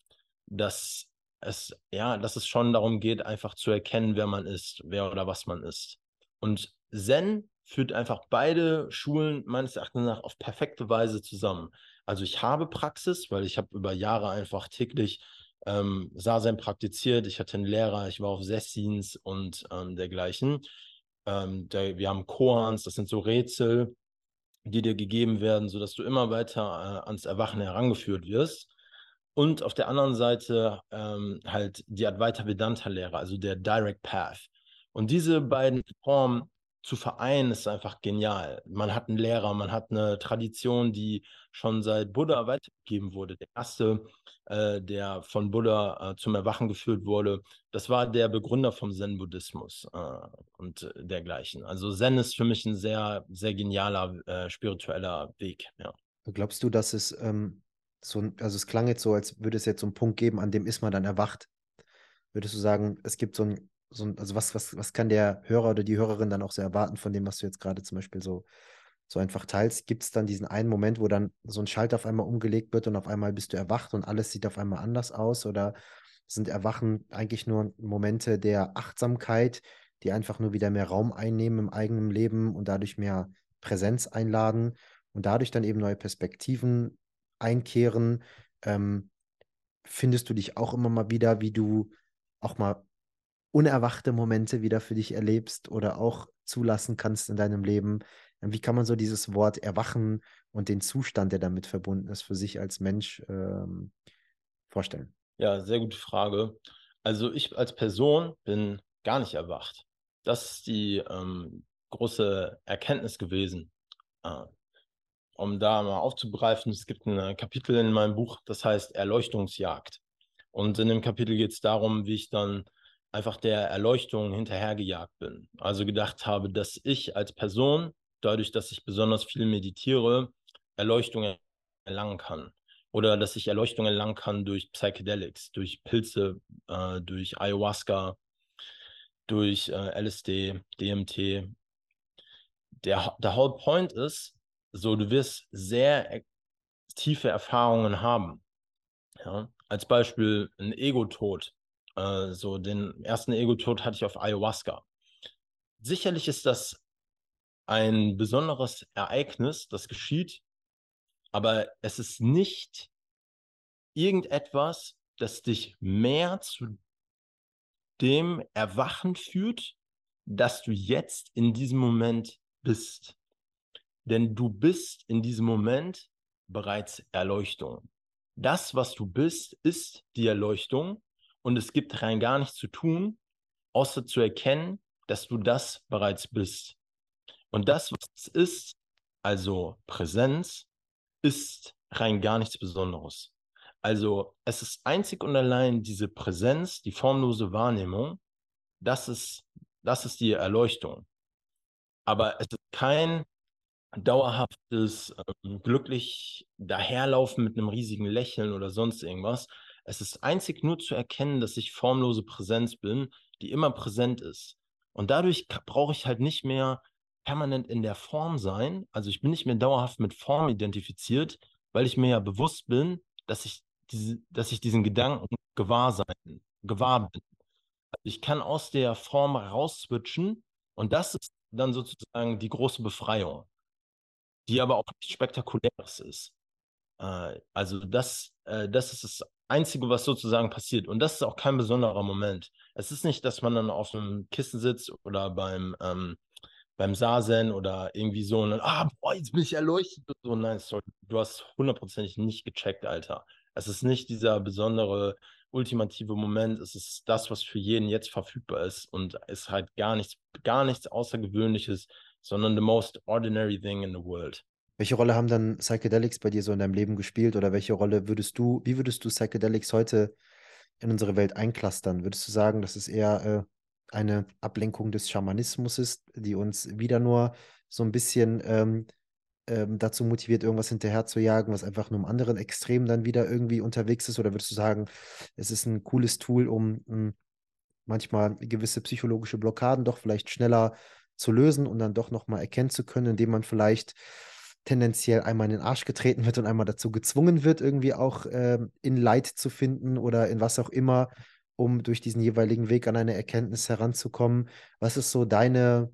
dass es ja, dass es schon darum geht, einfach zu erkennen, wer man ist, wer oder was man ist. Und Zen führt einfach beide Schulen meines Erachtens nach auf perfekte Weise zusammen. Also ich habe Praxis, weil ich habe über Jahre einfach täglich ähm, Sazen praktiziert. Ich hatte einen Lehrer, ich war auf Sessins und ähm, dergleichen. Ähm, der, wir haben Koans, das sind so Rätsel, die dir gegeben werden, sodass du immer weiter äh, ans Erwachen herangeführt wirst. Und auf der anderen Seite ähm, halt die Advaita Vedanta-Lehre, also der Direct Path. Und diese beiden Formen zu vereinen, ist einfach genial. Man hat einen Lehrer, man hat eine Tradition, die schon seit Buddha weitergegeben wurde. Der erste, äh, der von Buddha äh, zum Erwachen geführt wurde, das war der Begründer vom Zen-Buddhismus äh, und dergleichen. Also Zen ist für mich ein sehr, sehr genialer äh, spiritueller Weg. Ja. Glaubst du, dass es ähm, so, also es klang jetzt so, als würde es jetzt so einen Punkt geben, an dem ist man dann erwacht? Würdest du sagen, es gibt so ein so, also was, was, was kann der Hörer oder die Hörerin dann auch so erwarten von dem, was du jetzt gerade zum Beispiel so, so einfach teilst? Gibt es dann diesen einen Moment, wo dann so ein Schalter auf einmal umgelegt wird und auf einmal bist du erwacht und alles sieht auf einmal anders aus? Oder sind Erwachen eigentlich nur Momente der Achtsamkeit, die einfach nur wieder mehr Raum einnehmen im eigenen Leben und dadurch mehr Präsenz einladen und dadurch dann eben neue Perspektiven einkehren? Ähm, findest du dich auch immer mal wieder, wie du auch mal unerwachte Momente wieder für dich erlebst oder auch zulassen kannst in deinem Leben? Wie kann man so dieses Wort Erwachen und den Zustand, der damit verbunden ist, für sich als Mensch ähm, vorstellen? Ja, sehr gute Frage. Also ich als Person bin gar nicht erwacht. Das ist die ähm, große Erkenntnis gewesen. Äh, um da mal aufzugreifen, es gibt ein Kapitel in meinem Buch, das heißt Erleuchtungsjagd. Und in dem Kapitel geht es darum, wie ich dann einfach der Erleuchtung hinterhergejagt bin. Also gedacht habe, dass ich als Person, dadurch, dass ich besonders viel meditiere, Erleuchtung erlangen kann. Oder dass ich Erleuchtung erlangen kann durch Psychedelics, durch Pilze, äh, durch Ayahuasca, durch äh, LSD, DMT. Der, der whole point ist, so du wirst sehr tiefe Erfahrungen haben. Ja? Als Beispiel ein Ego-Tod äh, so den ersten Ego-Tod hatte ich auf Ayahuasca. Sicherlich ist das ein besonderes Ereignis, das geschieht, aber es ist nicht irgendetwas, das dich mehr zu dem Erwachen führt, dass du jetzt in diesem Moment bist. Denn du bist in diesem Moment bereits Erleuchtung. Das, was du bist, ist die Erleuchtung und es gibt rein gar nichts zu tun, außer zu erkennen, dass du das bereits bist. Und das, was es ist, also Präsenz, ist rein gar nichts Besonderes. Also es ist einzig und allein diese Präsenz, die formlose Wahrnehmung, das ist, das ist die Erleuchtung. Aber es ist kein dauerhaftes, ähm, glücklich daherlaufen mit einem riesigen Lächeln oder sonst irgendwas, Es ist einzig nur zu erkennen, dass ich formlose Präsenz bin, die immer präsent ist. Und dadurch brauche ich halt nicht mehr permanent in der Form sein. Also ich bin nicht mehr dauerhaft mit Form identifiziert, weil ich mir ja bewusst bin, dass ich, diese, dass ich diesen Gedanken gewahr sein, gewahr bin. Also ich kann aus der Form rausswitchen und das ist dann sozusagen die große Befreiung, die aber auch nichts Spektakuläres ist. Äh, also das, äh, das ist das Einzige, was sozusagen passiert. Und das ist auch kein besonderer Moment. Es ist nicht, dass man dann auf einem Kissen sitzt oder beim, ähm, beim Sasen oder irgendwie so und ah, boah, jetzt bin ich erleuchtet. So, nein, sorry, du hast hundertprozentig nicht gecheckt, Alter. Es ist nicht dieser besondere, ultimative Moment. Es ist das, was für jeden jetzt verfügbar ist und ist halt gar nichts, gar nichts Außergewöhnliches, sondern the most ordinary thing in the world. Welche Rolle haben dann Psychedelics bei dir so in deinem Leben gespielt oder welche Rolle würdest du, wie würdest du Psychedelics heute in unsere Welt einklustern? Würdest du sagen, dass es eher äh, eine Ablenkung des Schamanismus ist, die uns wieder nur so ein bisschen ähm, ähm, dazu motiviert, irgendwas hinterher zu jagen, was einfach nur im anderen Extrem dann wieder irgendwie unterwegs ist? Oder würdest du sagen, es ist ein cooles Tool, um hm, manchmal gewisse psychologische Blockaden doch vielleicht schneller zu lösen und dann doch nochmal erkennen zu können, indem man vielleicht tendenziell einmal in den Arsch getreten wird und einmal dazu gezwungen wird, irgendwie auch ähm, in Leid zu finden oder in was auch immer, um durch diesen jeweiligen Weg an eine Erkenntnis heranzukommen. Was ist so deine,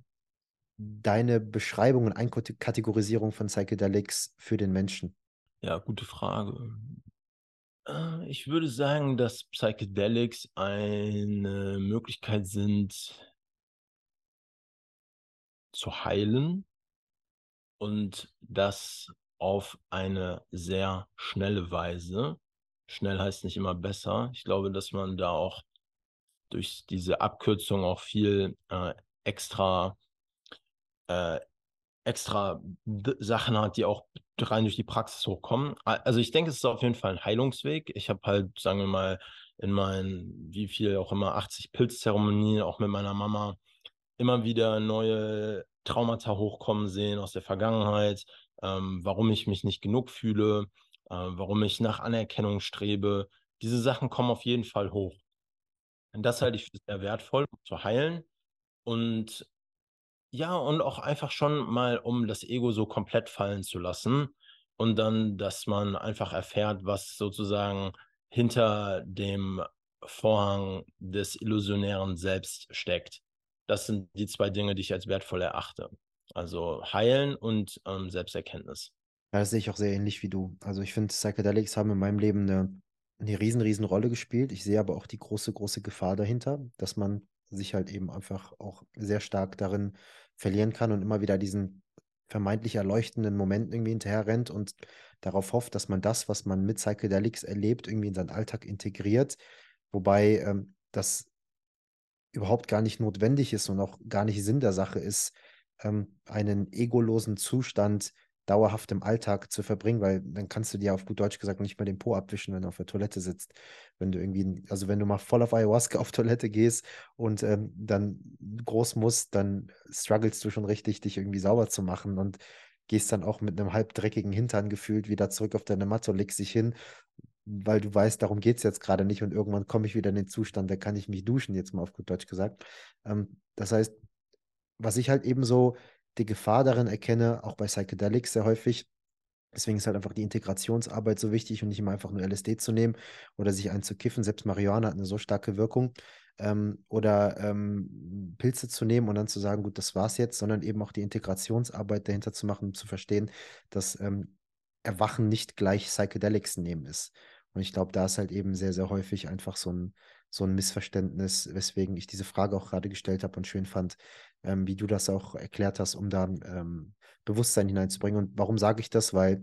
deine Beschreibung und Einkategorisierung von Psychedelics für den Menschen? Ja, gute Frage. Äh, ich würde sagen, dass Psychedelics eine Möglichkeit sind, zu heilen und das auf eine sehr schnelle Weise. Schnell heißt nicht immer besser. Ich glaube, dass man da auch durch diese Abkürzung auch viel äh, extra äh, extra Sachen hat, die auch rein durch die Praxis hochkommen. Also ich denke, es ist auf jeden Fall ein Heilungsweg. Ich habe halt, sagen wir mal, in meinen, wie viel auch immer, 80 Pilzzeremonien, auch mit meiner Mama, immer wieder neue Traumata hochkommen sehen aus der Vergangenheit, ähm, warum ich mich nicht genug fühle, warum ich nach Anerkennung strebe. Diese Sachen kommen auf jeden Fall hoch. Und das halte ich für sehr wertvoll, um zu heilen. Und ja, und auch einfach schon mal, um das Ego so komplett fallen zu lassen. Und dann, dass man einfach erfährt, was sozusagen hinter dem Vorhang des illusionären Selbst steckt. Das sind die zwei Dinge, die ich als wertvoll erachte. Also heilen und ähm, Selbsterkenntnis. Ja, das sehe ich auch sehr ähnlich wie du. Also ich finde, Psychedelics haben in meinem Leben eine, eine riesen, riesen Rolle gespielt. Ich sehe aber auch die große, große Gefahr dahinter, dass man sich halt eben einfach auch sehr stark darin verlieren kann und immer wieder diesen vermeintlich erleuchtenden Moment irgendwie hinterher rennt und darauf hofft, dass man das, was man mit Psychedelics erlebt, irgendwie in seinen Alltag integriert. Wobei ähm, das überhaupt gar nicht notwendig ist und auch gar nicht Sinn der Sache ist, ähm, einen egolosen Zustand dauerhaft im Alltag zu verbringen, weil dann kannst du dir auf gut Deutsch gesagt nicht mehr den Po abwischen, wenn du auf der Toilette sitzt. Wenn du irgendwie, also wenn du mal voll auf Ayahuasca auf Toilette gehst und ähm, dann groß musst, dann strugglest du schon richtig, dich irgendwie sauber zu machen und gehst dann auch mit einem halb dreckigen Hintern gefühlt wieder zurück auf deine Matte legst dich hin weil du weißt, darum geht es jetzt gerade nicht und irgendwann komme ich wieder in den Zustand, da kann ich mich duschen, jetzt mal auf gut Deutsch gesagt. Ähm, das heißt, was ich halt eben so die Gefahr darin erkenne, auch bei Psychedelics sehr häufig, deswegen ist halt einfach die Integrationsarbeit so wichtig und nicht immer einfach nur LSD zu nehmen oder sich einzukiffen. Selbst Marihuana hat eine so starke Wirkung. Ähm, oder ähm, Pilze zu nehmen und dann zu sagen, gut, das war's jetzt, sondern eben auch die Integrationsarbeit dahinter zu machen, um zu verstehen, dass ähm, Erwachen nicht gleich Psychedelics nehmen ist. Und ich glaube, da ist halt eben sehr, sehr häufig einfach so ein, so ein Missverständnis, weswegen ich diese Frage auch gerade gestellt habe und schön fand, ähm, wie du das auch erklärt hast, um da ähm, Bewusstsein hineinzubringen. Und warum sage ich das? Weil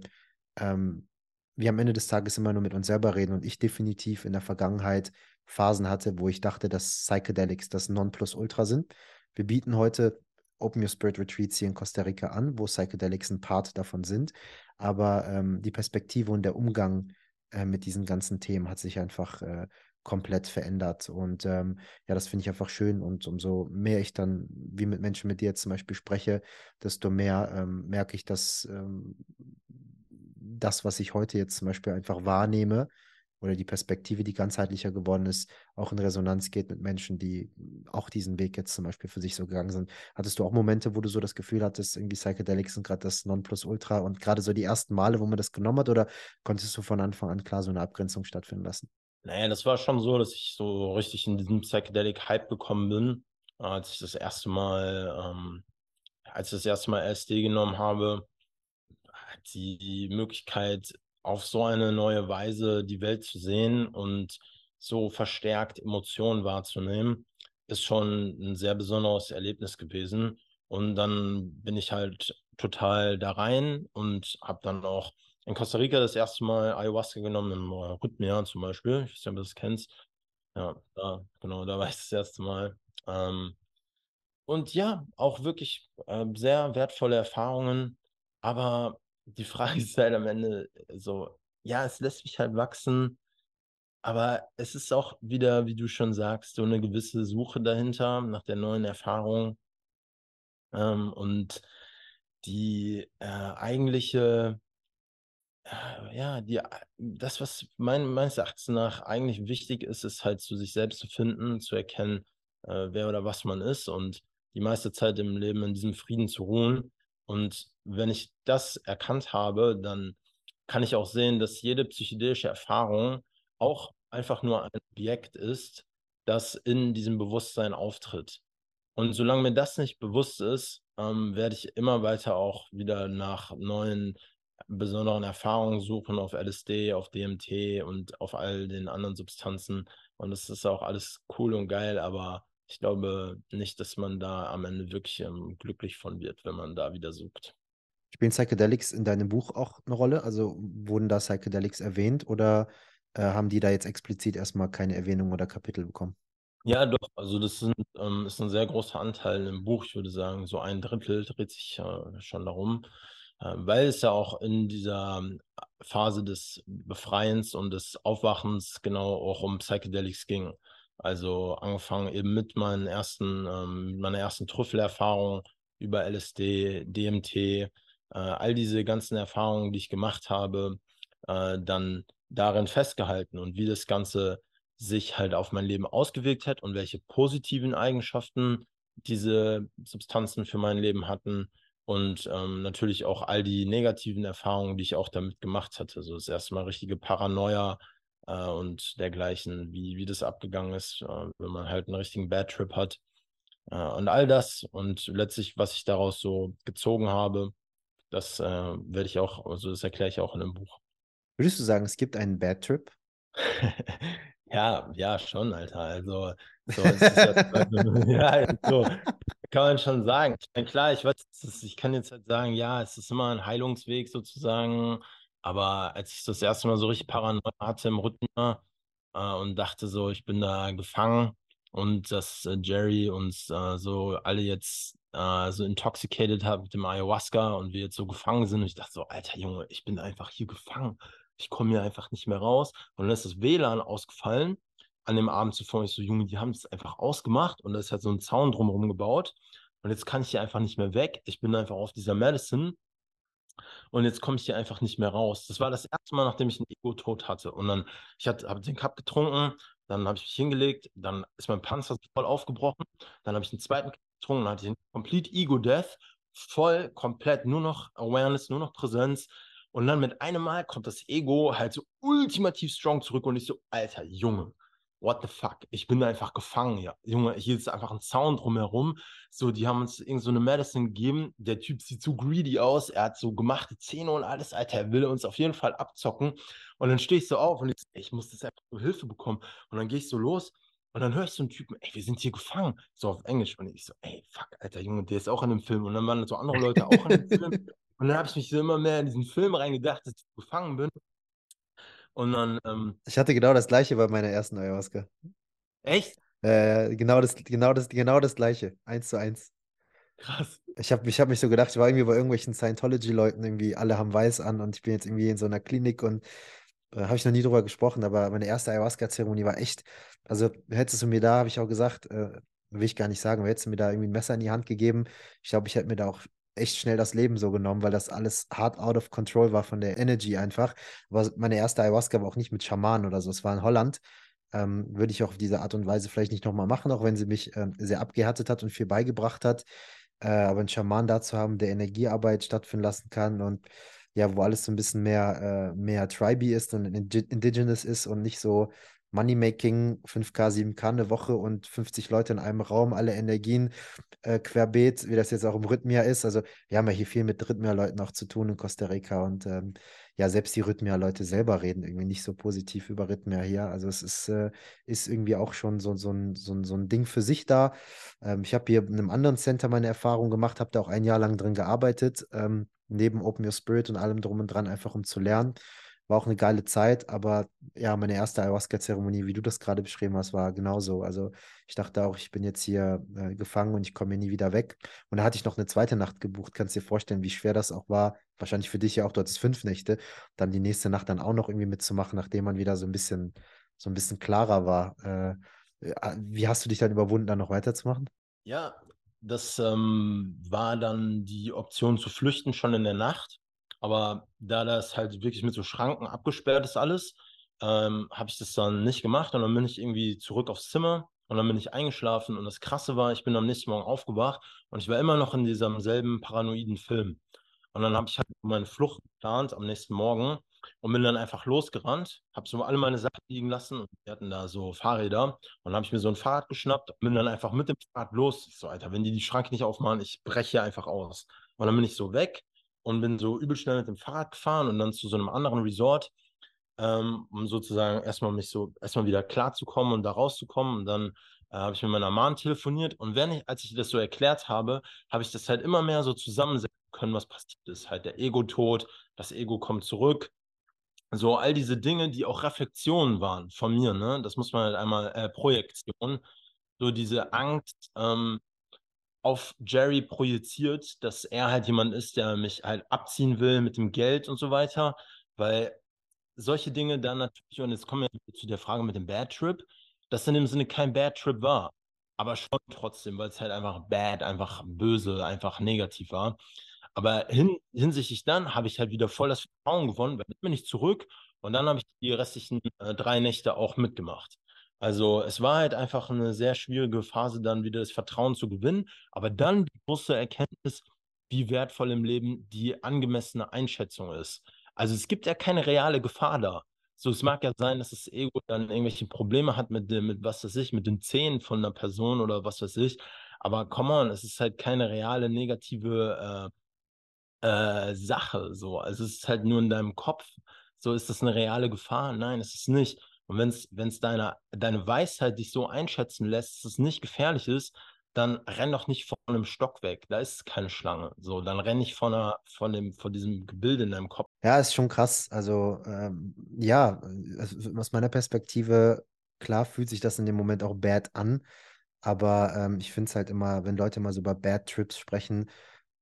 ähm, wir am Ende des Tages immer nur mit uns selber reden und ich definitiv in der Vergangenheit Phasen hatte, wo ich dachte, dass Psychedelics das Nonplusultra sind. Wir bieten heute Open Your Spirit Retreats hier in Costa Rica an, wo Psychedelics ein Part davon sind. Aber ähm, die Perspektive und der Umgang äh, mit diesen ganzen Themen hat sich einfach äh, komplett verändert. Und ähm, ja, das finde ich einfach schön. Und umso mehr ich dann, wie mit Menschen mit dir jetzt zum Beispiel spreche, desto mehr ähm, merke ich, dass ähm, das, was ich heute jetzt zum Beispiel einfach wahrnehme, oder die Perspektive, die ganzheitlicher geworden ist, auch in Resonanz geht mit Menschen, die auch diesen Weg jetzt zum Beispiel für sich so gegangen sind. Hattest du auch Momente, wo du so das Gefühl hattest, irgendwie Psychedelics sind gerade das Nonplusultra und gerade so die ersten Male, wo man das genommen hat, oder konntest du von Anfang an klar so eine Abgrenzung stattfinden lassen? Naja, das war schon so, dass ich so richtig in diesen Psychedelic-Hype gekommen bin, als ich das erste Mal, ähm, als ich das erste Mal LSD genommen habe, die Möglichkeit, auf so eine neue Weise die Welt zu sehen und so verstärkt Emotionen wahrzunehmen, ist schon ein sehr besonderes Erlebnis gewesen. Und dann bin ich halt total da rein und habe dann auch in Costa Rica das erste Mal Ayahuasca genommen, im Rhythmia zum Beispiel. Ich weiß nicht, ob du das kennst. Ja, da, genau, da war ich das erste Mal. Ähm, und ja, auch wirklich äh, sehr wertvolle Erfahrungen. Aber die Frage ist halt am Ende so, ja, es lässt mich halt wachsen, aber es ist auch wieder, wie du schon sagst, so eine gewisse Suche dahinter nach der neuen Erfahrung. Ähm, und die äh, eigentliche, äh, ja, die, das, was mein, meines Erachtens nach eigentlich wichtig ist, ist halt zu sich selbst zu finden, zu erkennen, äh, wer oder was man ist und die meiste Zeit im Leben in diesem Frieden zu ruhen. Und wenn ich das erkannt habe, dann kann ich auch sehen, dass jede psychedelische Erfahrung auch einfach nur ein Objekt ist, das in diesem Bewusstsein auftritt. Und solange mir das nicht bewusst ist, ähm, werde ich immer weiter auch wieder nach neuen besonderen Erfahrungen suchen auf LSD, auf DMT und auf all den anderen Substanzen. Und das ist auch alles cool und geil, aber ich glaube nicht, dass man da am Ende wirklich ähm, glücklich von wird, wenn man da wieder sucht. Spielen Psychedelics in deinem Buch auch eine Rolle? Also wurden da Psychedelics erwähnt oder äh, haben die da jetzt explizit erstmal keine Erwähnung oder Kapitel bekommen? Ja, doch, also das sind, ähm, ist ein sehr großer Anteil im Buch. Ich würde sagen, so ein Drittel dreht sich äh, schon darum, weil es ja auch in dieser Phase des Befreiens und des Aufwachens genau auch um Psychedelics ging. Also angefangen eben mit meinen ersten, ähm, meiner ersten Trüffelerfahrung über LSD, DMT, äh, all diese ganzen Erfahrungen, die ich gemacht habe, äh, dann darin festgehalten und wie das Ganze sich halt auf mein Leben ausgewirkt hat und welche positiven Eigenschaften diese Substanzen für mein Leben hatten und ähm, natürlich auch all die negativen Erfahrungen, die ich auch damit gemacht hatte. So das erste Mal richtige Paranoia, äh, und dergleichen, wie, wie das abgegangen ist, äh, wenn man halt einen richtigen Bad Trip hat. Äh, und all das und letztlich, was ich daraus so gezogen habe, das äh, werde ich auch, also das erkläre ich auch in einem Buch. Würdest du sagen, es gibt einen Bad Trip? ja, ja, schon, Alter. Also, so, ja, so, kann man schon sagen. Klar, ich weiß, ich kann jetzt halt sagen, ja, es ist immer ein Heilungsweg sozusagen. Aber als ich das erste Mal so richtig Paranoia hatte im Rhythmus äh, und dachte so, ich bin da gefangen und dass äh, Jerry uns äh, so alle jetzt äh, so intoxicated hat mit dem Ayahuasca und wir jetzt so gefangen sind. Und ich dachte so, alter Junge, ich bin einfach hier gefangen. Ich komme hier einfach nicht mehr raus. Und dann ist das WLAN ausgefallen an dem Abend zuvor. Ich so, Junge, die haben es einfach ausgemacht und da ist halt so ein Zaun drumherum gebaut. Und jetzt kann ich hier einfach nicht mehr weg. Ich bin einfach auf dieser Medicine und jetzt komme ich hier einfach nicht mehr raus. Das war das erste Mal, nachdem ich einen Ego-Tod hatte. Und dann, ich habe den Cup getrunken, dann habe ich mich hingelegt, dann ist mein Panzer voll aufgebrochen, dann habe ich einen zweiten Cup getrunken, dann hatte ich einen Complete Ego-Death, voll, komplett, nur noch Awareness, nur noch Präsenz. Und dann mit einem Mal kommt das Ego halt so ultimativ strong zurück und ich so, alter Junge, what the fuck? Ich bin einfach gefangen, ja. Junge, hier ist einfach ein Zaun drumherum. So, die haben uns irgend so eine Medicine gegeben. Der Typ sieht so greedy aus. Er hat so gemachte Zähne und alles, Alter. Er will uns auf jeden Fall abzocken. Und dann stehe ich so auf und ich, ich muss das einfach so Hilfe bekommen. Und dann gehe ich so los. Und dann höre ich so einen Typen, ey, wir sind hier gefangen. So auf Englisch. Und ich so, ey, fuck, Alter, Junge, der ist auch in dem Film. Und dann waren so andere Leute auch in dem Film. Und dann habe ich mich so immer mehr in diesen Film reingedacht, dass ich gefangen bin. Und dann. Ähm, ich hatte genau das gleiche bei meiner ersten Ayahuasca. Echt? Äh, genau, das, genau, das, genau das gleiche. Eins zu eins. Krass. Ich habe ich hab mich so gedacht, ich war irgendwie bei irgendwelchen Scientology-Leuten, irgendwie alle haben weiß an und ich bin jetzt irgendwie in so einer Klinik und äh, habe ich noch nie drüber gesprochen, aber meine erste Ayahuasca-Zeremonie war echt, also hättest du mir da, habe ich auch gesagt, äh, will ich gar nicht sagen, aber hättest du mir da irgendwie ein Messer in die Hand gegeben, ich glaube, ich hätte mir da auch echt schnell das Leben so genommen, weil das alles hard out of control war von der Energy einfach. Aber meine erste Ayahuasca war auch nicht mit Schamanen oder so, es war in Holland. Ähm, würde ich auch auf diese Art und Weise vielleicht nicht nochmal machen, auch wenn sie mich ähm, sehr abgehärtet hat und viel beigebracht hat. Äh, aber einen Schaman da zu haben, der Energiearbeit stattfinden lassen kann und ja, wo alles so ein bisschen mehr, äh, mehr triby ist und indigenous ist und nicht so Moneymaking, 5K, 7K eine Woche und 50 Leute in einem Raum, alle Energien äh, querbeet, wie das jetzt auch im Rhythmia ist. Also wir haben ja hier viel mit Rhythmia-Leuten auch zu tun in Costa Rica und ähm, ja, selbst die Rhythmia-Leute selber reden irgendwie nicht so positiv über Rhythmia hier. Also es ist, äh, ist irgendwie auch schon so, so, ein, so, ein, so ein Ding für sich da. Ähm, ich habe hier in einem anderen Center meine Erfahrung gemacht, habe da auch ein Jahr lang drin gearbeitet, ähm, neben Open Your Spirit und allem drum und dran, einfach um zu lernen. War auch eine geile Zeit, aber ja, meine erste Ayahuasca-Zeremonie, wie du das gerade beschrieben hast, war genauso. Also ich dachte auch, ich bin jetzt hier äh, gefangen und ich komme nie wieder weg. Und da hatte ich noch eine zweite Nacht gebucht. Kannst dir vorstellen, wie schwer das auch war. Wahrscheinlich für dich ja auch, du hattest fünf Nächte. Dann die nächste Nacht dann auch noch irgendwie mitzumachen, nachdem man wieder so ein bisschen, so ein bisschen klarer war. Äh, äh wie hast du dich dann überwunden, dann noch weiterzumachen? Ja, das ähm, war dann die Option zu flüchten schon in der Nacht. Aber da das halt wirklich mit so Schranken abgesperrt ist alles, ähm, habe ich das dann nicht gemacht und dann bin ich irgendwie zurück aufs Zimmer und dann bin ich eingeschlafen und das Krasse war, ich bin am nächsten Morgen aufgewacht und ich war immer noch in diesem selben paranoiden Film. Und dann habe ich halt meine Flucht geplant am nächsten Morgen und bin dann einfach losgerannt, habe so alle meine Sachen liegen lassen und wir hatten da so Fahrräder und habe ich mir so ein Fahrrad geschnappt und bin dann einfach mit dem Fahrrad los. Ich so, Alter, wenn die die Schranke nicht aufmachen, ich breche einfach aus. Und dann bin ich so weg und bin so übel schnell mit dem Fahrrad gefahren und dann zu so einem anderen Resort, ähm, um sozusagen erstmal mich so, erstmal wieder klarzukommen und da rauszukommen. Und dann äh, habe ich mit meiner Mom telefoniert und wenn ich, als ich das so erklärt habe, habe ich das halt immer mehr so zusammensetzen können, was passiert ist. Halt der Ego-Tod, das Ego kommt zurück. So all diese Dinge, die auch Reflexionen waren von mir, ne? Das muss man halt einmal äh, Projektion. So diese Angst, ähm, auf Jerry projiziert, dass er halt jemand ist, der mich halt abziehen will mit dem Geld und so weiter, weil solche Dinge dann natürlich, und jetzt kommen wir zu der Frage mit dem Bad Trip, das in dem Sinne kein Bad Trip war, aber schon trotzdem, weil es halt einfach bad, einfach böse, einfach negativ war. Aber hin, hinsichtlich dann habe ich halt wieder voll das Vertrauen gewonnen, weil bin ich zurück und dann habe ich die restlichen äh, drei Nächte auch mitgemacht. Also es war halt einfach eine sehr schwierige Phase, dann wieder das Vertrauen zu gewinnen, aber dann die große Erkenntnis, wie wertvoll im Leben die angemessene Einschätzung ist. Also es gibt ja keine reale Gefahr da. So, es mag ja sein, dass das Ego dann irgendwelche Probleme hat mit dem, mit was weiß ich, mit den Zähnen von einer Person oder was weiß ich. Aber come on, es ist halt keine reale negative äh, äh, Sache. So, also es ist halt nur in deinem Kopf. So, ist das eine reale Gefahr? Nein, es ist nicht. Und wenn es deine, deine Weisheit dich so einschätzen lässt, dass es nicht gefährlich ist, dann renn doch nicht von einem Stock weg. Da ist keine Schlange. So, dann renn nicht von, einer, von, dem, von diesem Gebilde in deinem Kopf. Ja, ist schon krass. Also, ähm, ja, also aus meiner Perspektive, klar fühlt sich das in dem Moment auch bad an. Aber ähm, ich finde es halt immer, wenn Leute mal so über Bad Trips sprechen,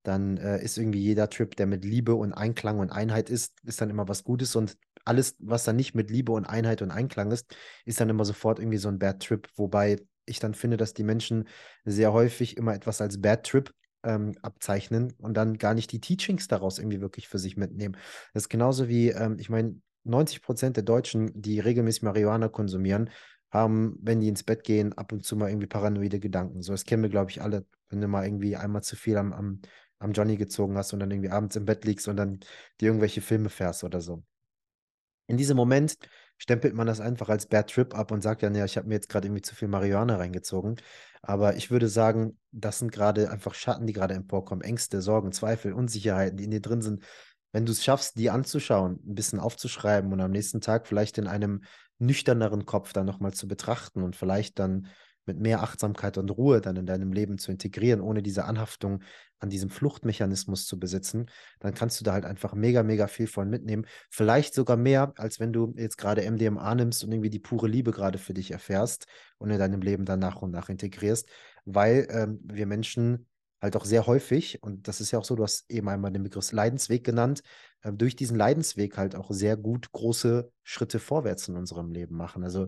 dann äh, ist irgendwie jeder Trip, der mit Liebe und Einklang und Einheit ist, ist dann immer was Gutes. Und alles, was dann nicht mit Liebe und Einheit und Einklang ist, ist dann immer sofort irgendwie so ein Bad Trip. Wobei ich dann finde, dass die Menschen sehr häufig immer etwas als Bad Trip ähm, abzeichnen und dann gar nicht die Teachings daraus irgendwie wirklich für sich mitnehmen. Das ist genauso wie, ähm, ich meine, 90 Prozent der Deutschen, die regelmäßig Marihuana konsumieren, haben, wenn die ins Bett gehen, ab und zu mal irgendwie paranoide Gedanken. So, das kennen wir, glaube ich, alle, wenn du mal irgendwie einmal zu viel am, am, am Johnny gezogen hast und dann irgendwie abends im Bett liegst und dann dir irgendwelche Filme fährst oder so. In diesem Moment stempelt man das einfach als Bad Trip ab und sagt ja, ich habe mir jetzt gerade irgendwie zu viel Marihuana reingezogen. Aber ich würde sagen, das sind gerade einfach Schatten, die gerade emporkommen. Ängste, Sorgen, Zweifel, Unsicherheiten, die in dir drin sind. Wenn du es schaffst, die anzuschauen, ein bisschen aufzuschreiben und am nächsten Tag vielleicht in einem nüchterneren Kopf dann nochmal zu betrachten und vielleicht dann mit mehr Achtsamkeit und Ruhe dann in deinem Leben zu integrieren, ohne diese Anhaftung an diesem Fluchtmechanismus zu besitzen, dann kannst du da halt einfach mega, mega viel von mitnehmen. Vielleicht sogar mehr, als wenn du jetzt gerade MDMA nimmst und irgendwie die pure Liebe gerade für dich erfährst und in deinem Leben dann nach und nach integrierst, weil ähm, wir Menschen halt auch sehr häufig, und das ist ja auch so, du hast eben einmal den Begriff Leidensweg genannt, äh, durch diesen Leidensweg halt auch sehr gut große Schritte vorwärts in unserem Leben machen. Also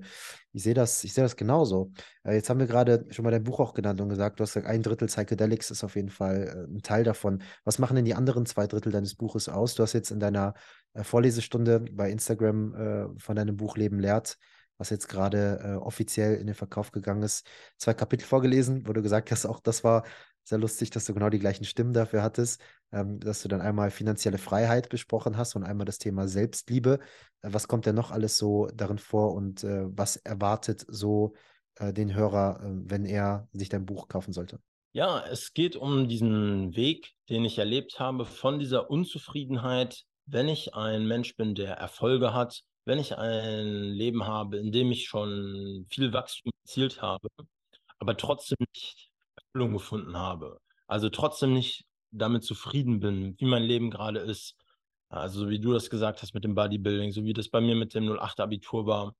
ich sehe das, ich sehe das genauso. Äh, jetzt haben wir gerade schon mal dein Buch auch genannt und gesagt, du hast gesagt, ein Drittel Psychedelics ist auf jeden Fall äh, ein Teil davon. Was machen denn die anderen zwei Drittel deines Buches aus? Du hast jetzt in deiner äh, Vorlesestunde bei Instagram äh, von deinem Buch Leben lehrt was jetzt gerade äh, offiziell in den Verkauf gegangen ist, zwei Kapitel vorgelesen, wo du gesagt hast, auch das war sehr lustig, dass du genau die gleichen Stimmen dafür hattest, ähm, dass du dann einmal finanzielle Freiheit besprochen hast und einmal das Thema Selbstliebe. Äh, was kommt denn noch alles so darin vor und äh, was erwartet so äh, den Hörer, äh, wenn er sich dein Buch kaufen sollte? Ja, es geht um diesen Weg, den ich erlebt habe, von dieser Unzufriedenheit, wenn ich ein Mensch bin, der Erfolge hat, wenn ich ein Leben habe, in dem ich schon viel Wachstum erzielt habe, aber trotzdem nicht Erfüllung gefunden habe, also trotzdem nicht damit zufrieden bin, wie mein Leben gerade ist, also so wie du das gesagt hast mit dem Bodybuilding, so wie das bei mir mit dem 08 Abitur war.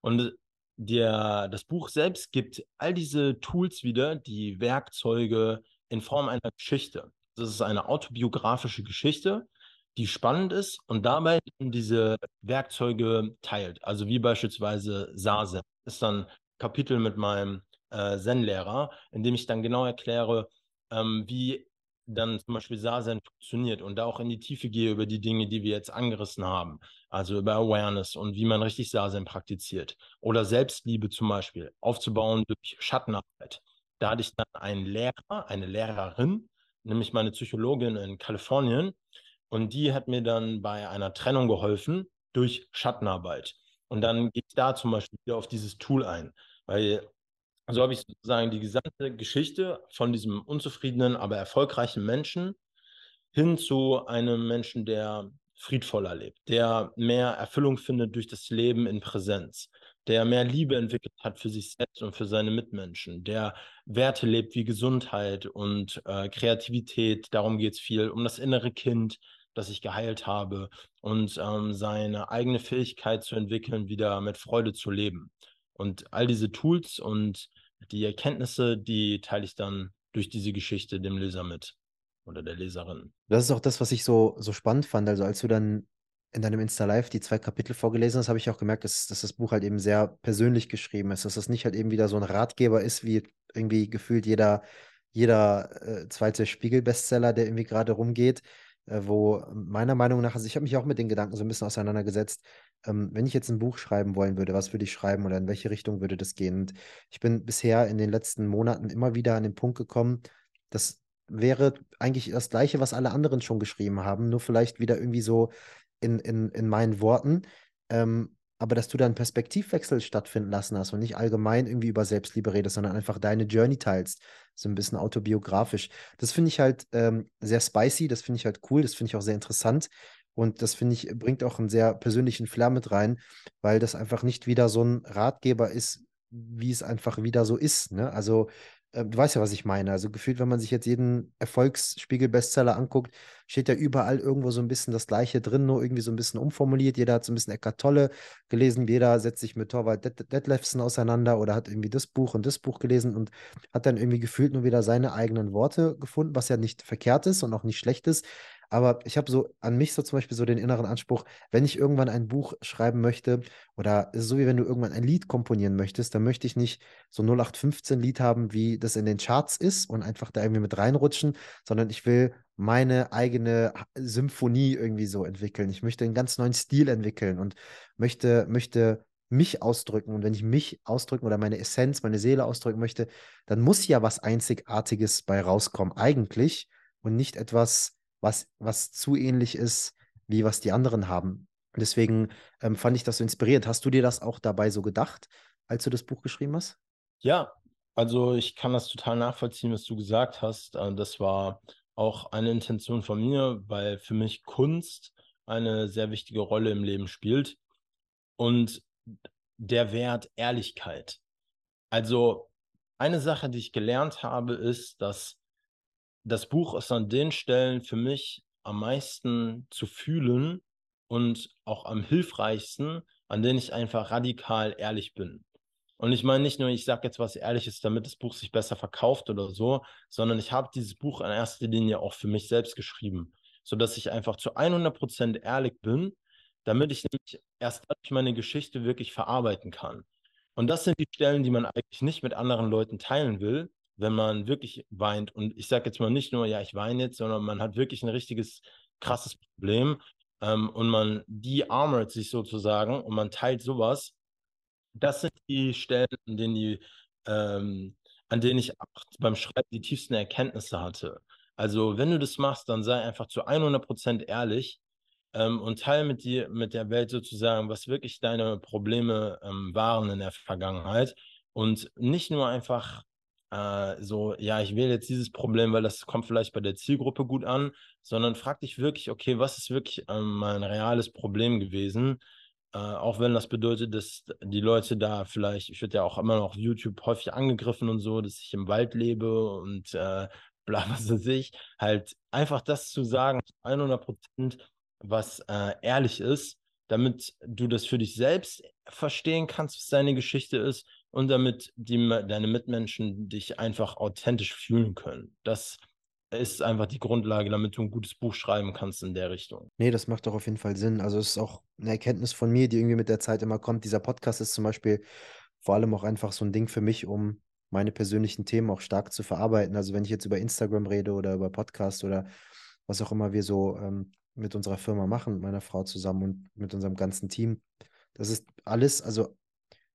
Und der, das Buch selbst gibt all diese Tools wieder, die Werkzeuge in Form einer Geschichte. Das ist eine autobiografische Geschichte, die spannend ist und dabei diese Werkzeuge teilt. Also wie beispielsweise Sase. Ist dann Kapitel mit meinem äh, Zen-Lehrer, in dem ich dann genau erkläre, ähm, wie dann zum Beispiel Sazen funktioniert und da auch in die Tiefe gehe über die Dinge, die wir jetzt angerissen haben. Also über Awareness und wie man richtig Sazen praktiziert. Oder Selbstliebe zum Beispiel aufzubauen durch Schattenarbeit. Da hatte ich dann einen Lehrer, eine Lehrerin, nämlich meine Psychologin in Kalifornien, und die hat mir dann bei einer Trennung geholfen durch Schattenarbeit. Und dann gehe ich da zum Beispiel wieder auf dieses Tool ein. Weil so habe ich sozusagen die gesamte Geschichte von diesem unzufriedenen, aber erfolgreichen Menschen hin zu einem Menschen, der friedvoller lebt, der mehr Erfüllung findet durch das Leben in Präsenz, der mehr Liebe entwickelt hat für sich selbst und für seine Mitmenschen, der Werte lebt wie Gesundheit und äh, Kreativität. Darum geht es viel, um das innere Kind, das ich geheilt habe und ähm, seine eigene Fähigkeit zu entwickeln, wieder mit Freude zu leben. Und all diese Tools und die Erkenntnisse, die teile ich dann durch diese Geschichte dem Leser mit oder der Leserin. Das ist auch das, was ich so, so spannend fand. Also als du dann in deinem Insta-Live die zwei Kapitel vorgelesen hast, habe ich auch gemerkt, dass, dass das Buch halt eben sehr persönlich geschrieben ist, dass das nicht halt eben wieder so ein Ratgeber ist, wie irgendwie gefühlt jeder, jeder äh, zweite Spiegel-Bestseller, der irgendwie gerade rumgeht, äh, wo meiner Meinung nach, also ich habe mich auch mit den Gedanken so ein bisschen auseinandergesetzt, ähm, wenn ich jetzt ein Buch schreiben wollen würde, was würde ich schreiben oder in welche Richtung würde das gehen? Und ich bin bisher in den letzten Monaten immer wieder an den Punkt gekommen, das wäre eigentlich das Gleiche, was alle anderen schon geschrieben haben, nur vielleicht wieder irgendwie so in, in, in meinen Worten. Ähm, aber dass du da einen Perspektivwechsel stattfinden lassen hast und nicht allgemein irgendwie über Selbstliebe redest, sondern einfach deine Journey teilst, so ein bisschen autobiografisch. Das finde ich halt ähm, sehr spicy, das finde ich halt cool, das finde ich auch sehr interessant und das finde ich bringt auch einen sehr persönlichen Flair mit rein, weil das einfach nicht wieder so ein Ratgeber ist, wie es einfach wieder so ist. Ne? Also äh, du weißt ja, was ich meine. Also gefühlt, wenn man sich jetzt jeden Erfolgsspiegel-Bestseller anguckt, steht ja überall irgendwo so ein bisschen das Gleiche drin, nur irgendwie so ein bisschen umformuliert. Jeder hat so ein bisschen Eckart Tolle gelesen, jeder setzt sich mit Torwald Detlefsen auseinander oder hat irgendwie das Buch und das Buch gelesen und hat dann irgendwie gefühlt nur wieder seine eigenen Worte gefunden, was ja nicht verkehrt ist und auch nicht schlecht ist. Aber ich habe so an mich so zum Beispiel so den inneren Anspruch, wenn ich irgendwann ein Buch schreiben möchte oder so wie wenn du irgendwann ein Lied komponieren möchtest, dann möchte ich nicht so 0815 Lied haben, wie das in den Charts ist und einfach da irgendwie mit reinrutschen, sondern ich will meine eigene Symphonie irgendwie so entwickeln. Ich möchte einen ganz neuen Stil entwickeln und möchte, möchte mich ausdrücken. Und wenn ich mich ausdrücken oder meine Essenz, meine Seele ausdrücken möchte, dann muss ja was Einzigartiges bei rauskommen, eigentlich. Und nicht etwas, was, was zu ähnlich ist, wie was die anderen haben. Deswegen ähm, fand ich das so inspirierend. Hast du dir das auch dabei so gedacht, als du das Buch geschrieben hast? Ja, also ich kann das total nachvollziehen, was du gesagt hast. Äh, das war auch eine Intention von mir, weil für mich Kunst eine sehr wichtige Rolle im Leben spielt. Und der Wert Ehrlichkeit. Also eine Sache, die ich gelernt habe, ist, dass das Buch ist an den Stellen für mich am meisten zu fühlen und auch am hilfreichsten, an denen ich einfach radikal ehrlich bin. Und ich meine nicht nur, ich sage jetzt was Ehrliches, damit das Buch sich besser verkauft oder so, sondern ich habe dieses Buch in erster Linie auch für mich selbst geschrieben, sodass ich einfach zu 100% ehrlich bin, damit ich nämlich erst meine Geschichte wirklich verarbeiten kann. Und das sind die Stellen, die man eigentlich nicht mit anderen Leuten teilen will, wenn man wirklich weint. Und ich sage jetzt mal nicht nur, ja, ich weine jetzt, sondern man hat wirklich ein richtiges, krasses Problem ähm, und man de-armort sich sozusagen und man teilt sowas das sind die Stellen, an denen, die, ähm, an denen ich beim Schreiben die tiefsten Erkenntnisse hatte. Also, wenn du das machst, dann sei einfach zu 100% ehrlich ähm, und teile mit dir, mit der Welt sozusagen, was wirklich deine Probleme ähm, waren in der Vergangenheit. Und nicht nur einfach äh, so, ja, ich wähle jetzt dieses Problem, weil das kommt vielleicht bei der Zielgruppe gut an, sondern frag dich wirklich, okay, was ist wirklich ähm, mein reales Problem gewesen? Äh, auch wenn das bedeutet, dass die Leute da vielleicht, ich werde ja auch immer noch auf YouTube häufig angegriffen und so, dass ich im Wald lebe und äh, bla, was weiß ich, halt einfach das zu sagen, 100 Prozent, was äh, ehrlich ist, damit du das für dich selbst verstehen kannst, was deine Geschichte ist und damit die, deine Mitmenschen dich einfach authentisch fühlen können. Das ist einfach die Grundlage, damit du ein gutes Buch schreiben kannst in der Richtung. Nee, das macht doch auf jeden Fall Sinn. Also es ist auch eine Erkenntnis von mir, die irgendwie mit der Zeit immer kommt. Dieser Podcast ist zum Beispiel vor allem auch einfach so ein Ding für mich, um meine persönlichen Themen auch stark zu verarbeiten. Also wenn ich jetzt über Instagram rede oder über Podcast oder was auch immer wir so ähm, mit unserer Firma machen, mit meiner Frau zusammen und mit unserem ganzen Team, das ist alles, also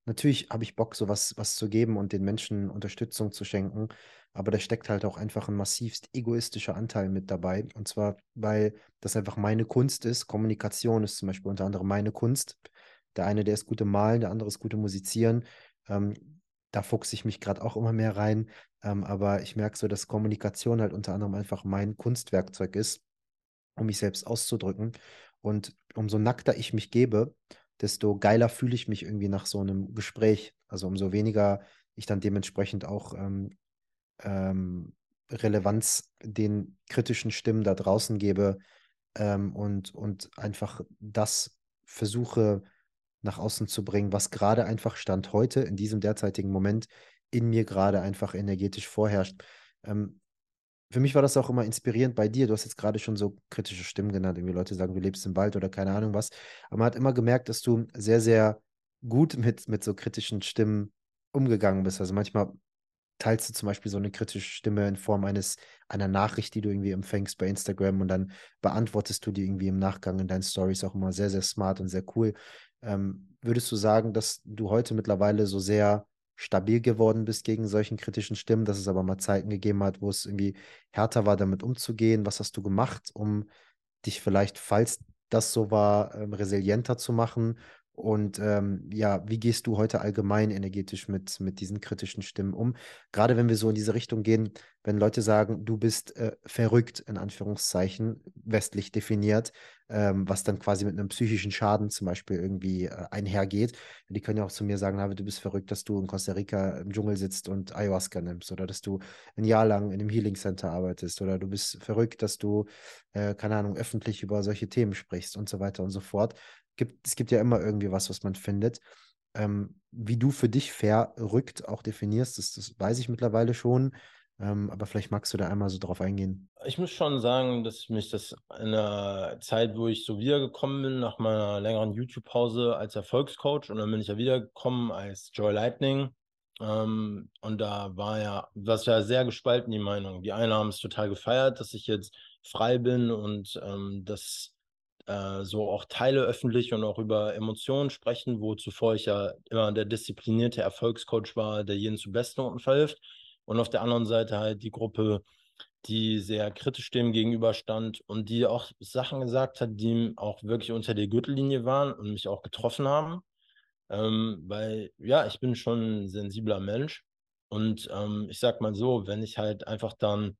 natürlich habe ich Bock, so was, was zu geben und den Menschen Unterstützung zu schenken. Aber da steckt halt auch einfach ein massivst egoistischer Anteil mit dabei. Und zwar, weil das einfach meine Kunst ist. Kommunikation ist zum Beispiel unter anderem meine Kunst. Der eine, der ist gut im Malen, der andere ist gut im Musizieren. Ähm, da fuchse ich mich gerade auch immer mehr rein. Ähm, aber ich merke so, dass Kommunikation halt unter anderem einfach mein Kunstwerkzeug ist, um mich selbst auszudrücken. Und umso nackter ich mich gebe, desto geiler fühle ich mich irgendwie nach so einem Gespräch. Also umso weniger ich dann dementsprechend auch ähm, ähm, Relevanz den kritischen Stimmen da draußen gebe ähm, und, und einfach das versuche nach außen zu bringen, was gerade einfach Stand heute in diesem derzeitigen Moment in mir gerade einfach energetisch vorherrscht. Ähm, für mich war das auch immer inspirierend bei dir. Du hast jetzt gerade schon so kritische Stimmen genannt. Irgendwie Leute sagen, du lebst im Wald oder keine Ahnung was. Aber man hat immer gemerkt, dass du sehr, sehr gut mit, mit so kritischen Stimmen umgegangen bist. Also manchmal teilst du zum Beispiel so eine kritische Stimme in Form eines, einer Nachricht, die du irgendwie empfängst bei Instagram und dann beantwortest du die irgendwie im Nachgang in deinen Stories auch immer sehr, sehr smart und sehr cool. Ähm, würdest du sagen, dass du heute mittlerweile so sehr stabil geworden bist gegen solchen kritischen Stimmen, dass es aber mal Zeiten gegeben hat, wo es irgendwie härter war, damit umzugehen? Was hast du gemacht, um dich vielleicht, falls das so war, ähm, resilienter zu machen und ähm, ja, wie gehst du heute allgemein energetisch mit, mit diesen kritischen Stimmen um? Gerade wenn wir so in diese Richtung gehen, wenn Leute sagen, du bist äh, verrückt, in Anführungszeichen, westlich definiert, ähm, was dann quasi mit einem psychischen Schaden zum Beispiel irgendwie äh, einhergeht. Die können ja auch zu mir sagen, du bist verrückt, dass du in Costa Rica im Dschungel sitzt und Ayahuasca nimmst oder dass du ein Jahr lang in einem Healing Center arbeitest oder du bist verrückt, dass du, äh, keine Ahnung, öffentlich über solche Themen sprichst und so weiter und so fort gibt, es gibt ja immer irgendwie was, was man findet. Ähm, wie du für dich verrückt auch definierst, das, das weiß ich mittlerweile schon. Ähm, aber vielleicht magst du da einmal so drauf eingehen. Ich muss schon sagen, dass mich das in der Zeit, wo ich so wiedergekommen bin, nach meiner längeren YouTube-Pause als Erfolgscoach, und dann bin ich ja wiedergekommen als Joy Lightning. Ähm, und da war ja, was ja sehr gespalten, die Meinung. Die einen haben es total gefeiert, dass ich jetzt frei bin und ähm, dass äh, so auch Teile öffentlich und auch über Emotionen sprechen, wo zuvor ich ja immer der disziplinierte Erfolgscoach war, der jeden zu Bestnoten verhilft. Und auf der anderen Seite halt die Gruppe, die sehr kritisch dem gegenüberstand und die auch Sachen gesagt hat, die auch wirklich unter der Gürtellinie waren und mich auch getroffen haben. Ähm, weil, ja, ich bin schon ein sensibler Mensch. Und ähm, ich sag mal so, wenn ich halt einfach dann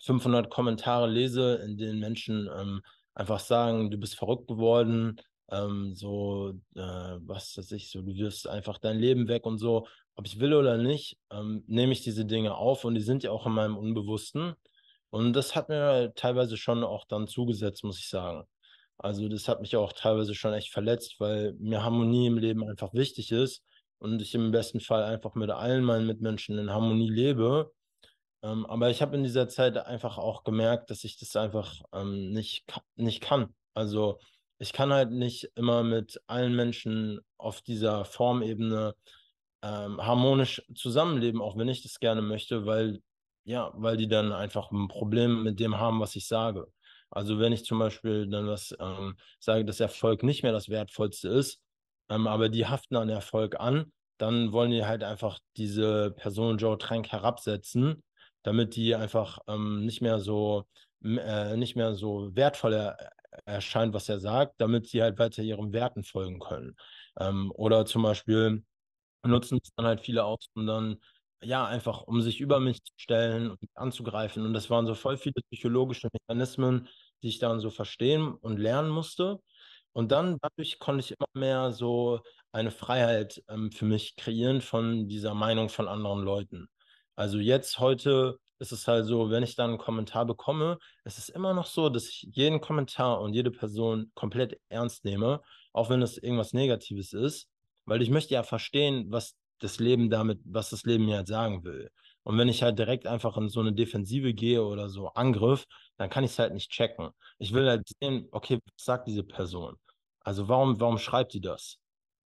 500 Kommentare lese, in denen Menschen ähm, einfach sagen, du bist verrückt geworden, ähm, so, äh, was weiß ich, so, du wirst einfach dein Leben weg und so, ob ich will oder nicht, ähm, nehme ich diese Dinge auf und die sind ja auch in meinem Unbewussten. Und das hat mir teilweise schon auch dann zugesetzt, muss ich sagen. Also das hat mich auch teilweise schon echt verletzt, weil mir Harmonie im Leben einfach wichtig ist. und ich im besten Fall einfach mit allen meinen Mitmenschen in Harmonie lebe. Ähm, aber ich habe in dieser Zeit einfach auch gemerkt, dass ich das einfach ähm, nicht, nicht kann. Also ich kann halt nicht immer mit allen Menschen auf dieser Formebene ähm, harmonisch zusammenleben, auch wenn ich das gerne möchte, weil, ja, weil die dann einfach ein Problem mit dem haben, was ich sage. Also wenn ich zum Beispiel dann was ähm, sage, dass Erfolg nicht mehr das Wertvollste ist, ähm, aber die haften an Erfolg an, dann wollen die halt einfach diese Person Joe Trank herabsetzen, damit die einfach ähm, nicht mehr so äh, nicht mehr so wertvoll er erscheint, was er sagt, damit sie halt weiter ihren Werten folgen können. Ähm, oder zum Beispiel nutzen es dann halt viele aus, um dann ja, einfach um sich über mich zu stellen und anzugreifen. Und das waren so voll viele psychologische Mechanismen, die ich dann so verstehen und lernen musste. Und dann dadurch konnte ich immer mehr so eine Freiheit ähm, für mich kreieren von dieser Meinung von anderen Leuten. Also jetzt heute ist es halt so, wenn ich dann einen Kommentar bekomme, es ist immer noch so, dass ich jeden Kommentar und jede Person komplett ernst nehme, auch wenn es irgendwas Negatives ist, weil ich möchte ja verstehen, was das Leben damit, was das Leben mir halt sagen will. Und wenn ich halt direkt einfach in so eine Defensive gehe oder so Angriff, dann kann ich es halt nicht checken. Ich will halt sehen, okay, was sagt diese Person? Also warum, warum schreibt die das?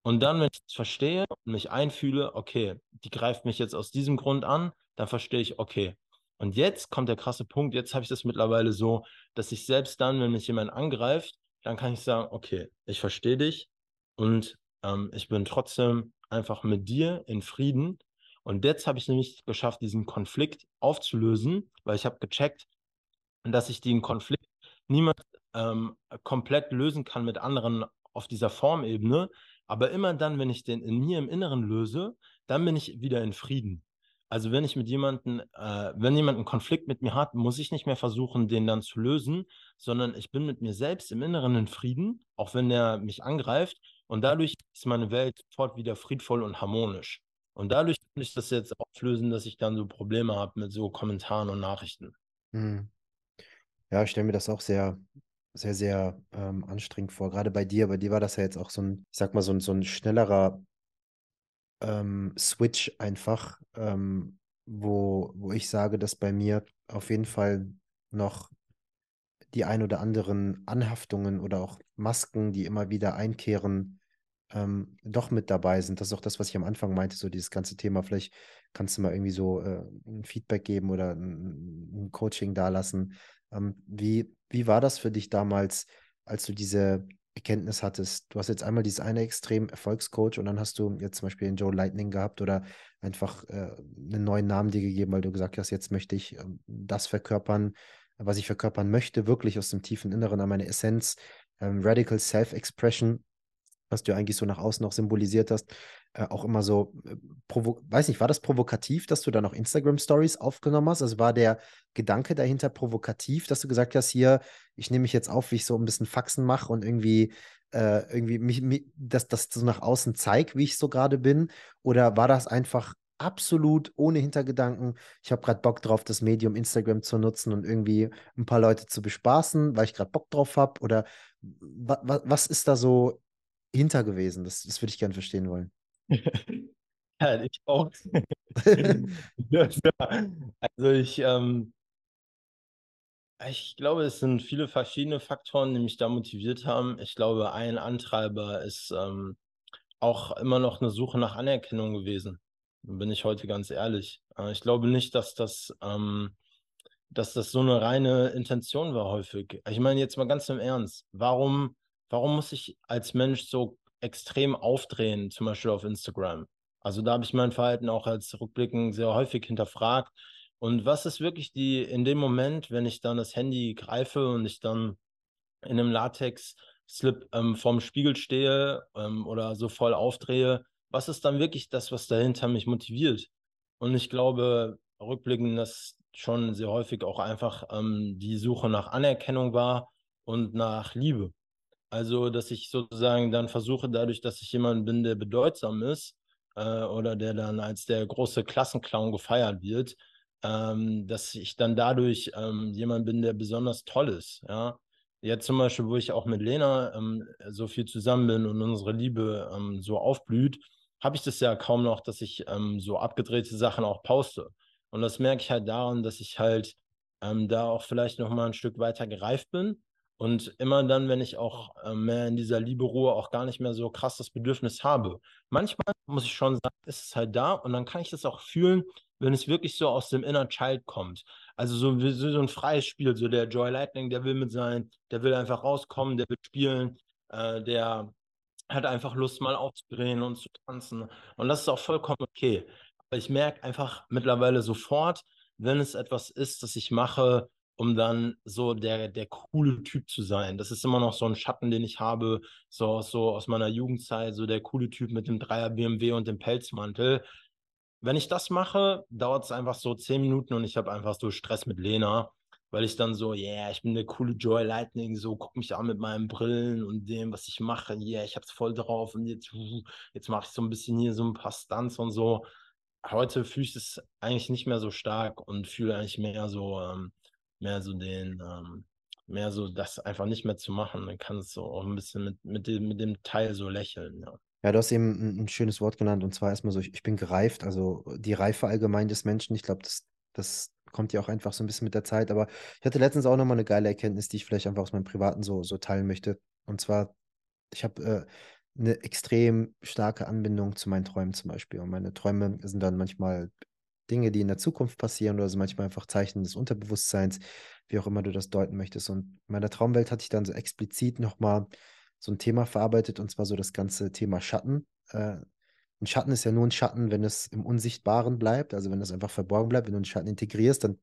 Und dann, wenn ich es verstehe und mich einfühle, okay, die greift mich jetzt aus diesem Grund an, dann verstehe ich, okay. Und jetzt kommt der krasse Punkt, jetzt habe ich das mittlerweile so, dass ich selbst dann, wenn mich jemand angreift, dann kann ich sagen, okay, ich verstehe dich und ähm, ich bin trotzdem einfach mit dir in Frieden. Und jetzt habe ich nämlich geschafft, diesen Konflikt aufzulösen, weil ich habe gecheckt, dass ich den Konflikt niemals ähm, komplett lösen kann mit anderen auf dieser Formebene. Aber immer dann, wenn ich den in mir im Inneren löse, dann bin ich wieder in Frieden. Also wenn ich mit jemandem, äh, wenn jemand einen Konflikt mit mir hat, muss ich nicht mehr versuchen, den dann zu lösen, sondern ich bin mit mir selbst im Inneren in Frieden, auch wenn der mich angreift. Und dadurch ist meine Welt sofort wieder friedvoll und harmonisch. Und dadurch kann ich das jetzt auflösen, dass ich dann so Probleme habe mit so Kommentaren und Nachrichten. Hm. Ja, ich stelle mir das auch sehr, sehr, sehr ähm, anstrengend vor. Gerade bei dir, bei dir war das ja jetzt auch so ein, ich sag mal, so ein, so ein schnellerer ähm, Switch einfach, ähm, wo, wo ich sage, dass bei mir auf jeden Fall noch die ein oder anderen Anhaftungen oder auch Masken, die immer wieder einkehren, ähm, doch mit dabei sind. Das ist auch das, was ich am Anfang meinte, so dieses ganze Thema. Vielleicht kannst du mal irgendwie so äh, ein Feedback geben oder ein, ein Coaching dalassen. Ähm, wie, wie war das für dich damals, als du diese Erkenntnis hattest? Du hast jetzt einmal dieses eine extrem Erfolgscoach und dann hast du jetzt zum Beispiel den Joe Lightning gehabt oder einfach äh, einen neuen Namen dir gegeben, weil du gesagt hast, jetzt möchte ich äh, das verkörpern, was ich verkörpern möchte, wirklich aus dem tiefen Inneren an meine Essenz. Ähm, Radical Self-Expression was du eigentlich so nach außen noch symbolisiert hast, äh, auch immer so, äh, weiß nicht, war das provokativ, dass du da noch Instagram-Stories aufgenommen hast? Also war der Gedanke dahinter provokativ, dass du gesagt hast, hier, ich nehme mich jetzt auf, wie ich so ein bisschen Faxen mache und irgendwie, äh, irgendwie mich, mich, dass das so nach außen zeigt, wie ich so gerade bin? Oder war das einfach absolut ohne Hintergedanken. Ich habe gerade Bock drauf, das Medium Instagram zu nutzen und irgendwie ein paar Leute zu bespaßen, weil ich gerade Bock drauf habe? Oder was ist da so hinter gewesen? Das, das würde ich gerne verstehen wollen. ja, ich auch. also ich, ähm, ich glaube, es sind viele verschiedene Faktoren, die mich da motiviert haben. Ich glaube, ein Antreiber ist ähm, auch immer noch eine Suche nach Anerkennung gewesen. Da bin ich heute ganz ehrlich. Äh, ich glaube nicht, dass das, ähm, dass das so eine reine Intention war häufig. Ich meine jetzt mal ganz im Ernst. Warum warum muss ich als Mensch so extrem aufdrehen, zum Beispiel auf Instagram? Also da habe ich mein Verhalten auch als Rückblicken sehr häufig hinterfragt. Und was ist wirklich die, in dem Moment, wenn ich dann das Handy greife und ich dann in einem Latex-Slip ähm, vorm Spiegel stehe ähm, oder so voll aufdrehe, was ist dann wirklich das, was dahinter mich motiviert? Und ich glaube, rückblickend, dass schon sehr häufig auch einfach ähm, die Suche nach Anerkennung war und nach Liebe. Also, dass ich sozusagen dann versuche, dadurch, dass ich jemand bin, der bedeutsam ist äh, oder der dann als der große Klassenclown gefeiert wird, ähm, dass ich dann dadurch ähm, jemand bin, der besonders toll ist. Ja, jetzt zum Beispiel, wo ich auch mit Lena ähm, so viel zusammen bin und unsere Liebe ähm, so aufblüht, habe ich das ja kaum noch, dass ich ähm, so abgedrehte Sachen auch poste. Und das merke ich halt daran, dass ich halt ähm, da auch vielleicht noch mal ein Stück weiter gereift bin und immer dann, wenn ich auch äh, mehr in dieser Liebe Ruhe auch gar nicht mehr so krass das Bedürfnis habe. Manchmal muss ich schon sagen, ist es halt da und dann kann ich das auch fühlen, wenn es wirklich so aus dem Inner Child kommt. Also so, so ein freies Spiel, so der Joy Lightning, der will mit sein, der will einfach rauskommen, der will spielen, äh, der hat einfach Lust mal aufzudrehen und zu tanzen und das ist auch vollkommen okay. Aber ich merke einfach mittlerweile sofort, wenn es etwas ist, das ich mache, um dann so der, der coole Typ zu sein. Das ist immer noch so ein Schatten, den ich habe, so, so aus meiner Jugendzeit, so der coole Typ mit dem Dreier BMW und dem Pelzmantel. Wenn ich das mache, dauert es einfach so zehn Minuten und ich habe einfach so Stress mit Lena, weil ich dann so, yeah, ich bin der coole Joy Lightning, so guck mich an mit meinen Brillen und dem, was ich mache, yeah, ich hab's voll drauf und jetzt, jetzt mache ich so ein bisschen hier so ein paar Stunts und so. Heute fühle ich es eigentlich nicht mehr so stark und fühle eigentlich mehr so, ähm, mehr so den, ähm, mehr so das einfach nicht mehr zu machen. Dann kannst du auch ein bisschen mit, mit, dem, mit dem Teil so lächeln, ja. Ja, du hast eben ein, ein schönes Wort genannt und zwar erstmal so, ich, ich bin gereift, also die Reife allgemein des Menschen, ich glaube, das, das kommt ja auch einfach so ein bisschen mit der Zeit, aber ich hatte letztens auch nochmal eine geile Erkenntnis, die ich vielleicht einfach aus meinem Privaten so, so teilen möchte. Und zwar, ich habe äh, eine extrem starke Anbindung zu meinen Träumen zum Beispiel. Und meine Träume sind dann manchmal Dinge, die in der Zukunft passieren oder so manchmal einfach Zeichen des Unterbewusstseins, wie auch immer du das deuten möchtest. Und in meiner Traumwelt hatte ich dann so explizit nochmal so ein Thema verarbeitet und zwar so das ganze Thema Schatten. Äh, ein Schatten ist ja nur ein Schatten, wenn es im Unsichtbaren bleibt, also wenn es einfach verborgen bleibt. Wenn du einen Schatten integrierst, dann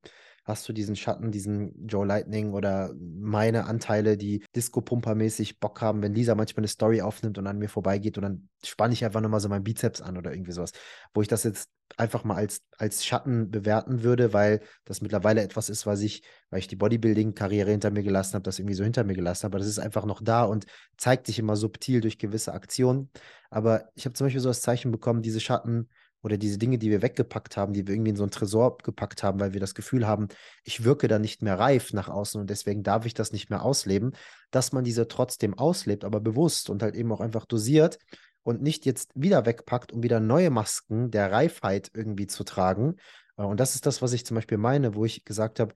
hast du diesen Schatten, diesen Joe Lightning oder meine Anteile, die Disco-Pumper-mäßig Bock haben, wenn Lisa manchmal eine Story aufnimmt und an mir vorbeigeht und dann spanne ich einfach nochmal so meinen Bizeps an oder irgendwie sowas, wo ich das jetzt einfach mal als, als Schatten bewerten würde, weil das mittlerweile etwas ist, was ich, weil ich die Bodybuilding-Karriere hinter mir gelassen habe, das irgendwie so hinter mir gelassen habe, aber das ist einfach noch da und zeigt sich immer subtil durch gewisse Aktionen. Aber ich habe zum Beispiel so das Zeichen bekommen, diese Schatten oder diese Dinge, die wir weggepackt haben, die wir irgendwie in so einen Tresor gepackt haben, weil wir das Gefühl haben, ich wirke da nicht mehr reif nach außen und deswegen darf ich das nicht mehr ausleben, dass man diese trotzdem auslebt, aber bewusst und halt eben auch einfach dosiert und nicht jetzt wieder wegpackt, um wieder neue Masken der Reifheit irgendwie zu tragen. Äh, und das ist das, was ich zum Beispiel meine, wo ich gesagt habe,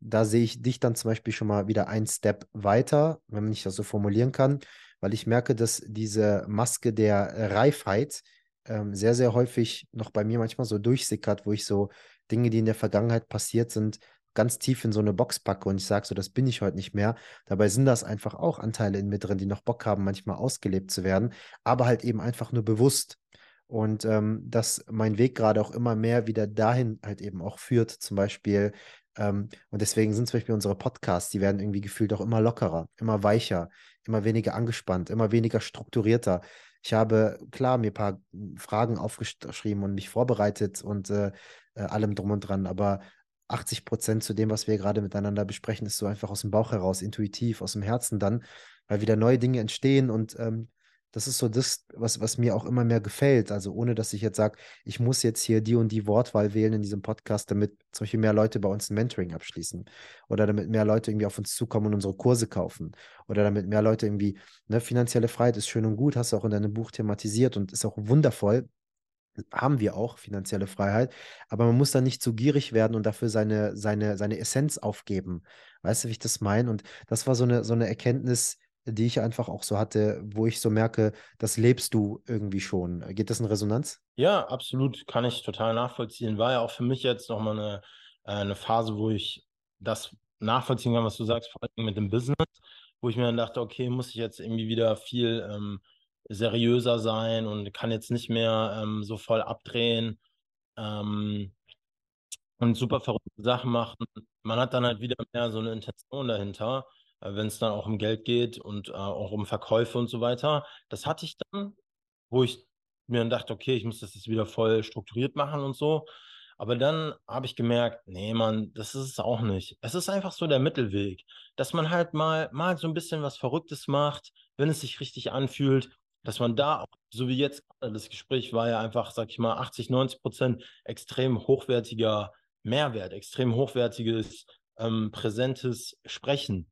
da sehe ich dich dann zum Beispiel schon mal wieder einen Step weiter, wenn ich das so formulieren kann, weil ich merke, dass diese Maske der Reifheit, ähm, sehr, sehr häufig noch bei mir manchmal so durchsickert, wo ich so Dinge, die in der Vergangenheit passiert sind, ganz tief in so eine Box packe und ich sage so, das bin ich heute nicht mehr. Dabei sind das einfach auch Anteile in mir drin, die noch Bock haben, manchmal ausgelebt zu werden, aber halt eben einfach nur bewusst. Und ähm, dass mein Weg gerade auch immer mehr wieder dahin halt eben auch führt, zum Beispiel. Ähm, und deswegen sind zum Beispiel unsere Podcasts, die werden irgendwie gefühlt auch immer lockerer, immer weicher, immer weniger angespannt, immer weniger strukturierter. Ich habe klar mir ein paar Fragen aufgeschrieben und mich vorbereitet und äh, äh allem drum und dran, aber 80 Prozent zu dem, was wir gerade miteinander besprechen, ist so einfach aus dem Bauch heraus, intuitiv, aus dem Herzen dann, weil wieder neue Dinge entstehen und ähm, das ist so das, was, was mir auch immer mehr gefällt. Also ohne, dass ich jetzt sage, ich muss jetzt hier die und die Wortwahl wählen in diesem Podcast, damit zum Beispiel mehr Leute bei uns ein Mentoring abschließen oder damit mehr Leute irgendwie auf uns zukommen und unsere Kurse kaufen oder damit mehr Leute irgendwie, ne, finanzielle Freiheit ist schön und gut, hast du auch in deinem Buch thematisiert und ist auch wundervoll, haben wir auch finanzielle Freiheit, aber man muss da nicht zu gierig werden und dafür seine, seine, seine Essenz aufgeben. Weißt du, wie ich das meine? Und das war so eine, so eine Erkenntnis, die ich einfach auch so hatte, wo ich so merke, das lebst du irgendwie schon. Geht das in Resonanz? Ja, absolut, kann ich total nachvollziehen. War ja auch für mich jetzt nochmal eine, äh, eine Phase, wo ich das nachvollziehen kann, was du sagst, vor allem mit dem Business, wo ich mir dann dachte, okay, muss ich jetzt irgendwie wieder viel ähm, seriöser sein und kann jetzt nicht mehr ähm, so voll abdrehen ähm, und super verrückte Sachen machen. Man hat dann halt wieder mehr so eine Intention dahinter wenn es dann auch um Geld geht und äh, auch um Verkäufe und so weiter. Das hatte ich dann, wo ich mir dann dachte, okay, ich muss das jetzt wieder voll strukturiert machen und so. Aber dann habe ich gemerkt, nee, Mann, das ist es auch nicht. Es ist einfach so der Mittelweg, dass man halt mal, mal so ein bisschen was Verrücktes macht, wenn es sich richtig anfühlt, dass man da auch, so wie jetzt, das Gespräch war ja einfach, sag ich mal, 80, 90 Prozent extrem hochwertiger Mehrwert, extrem hochwertiges, ähm, präsentes Sprechen.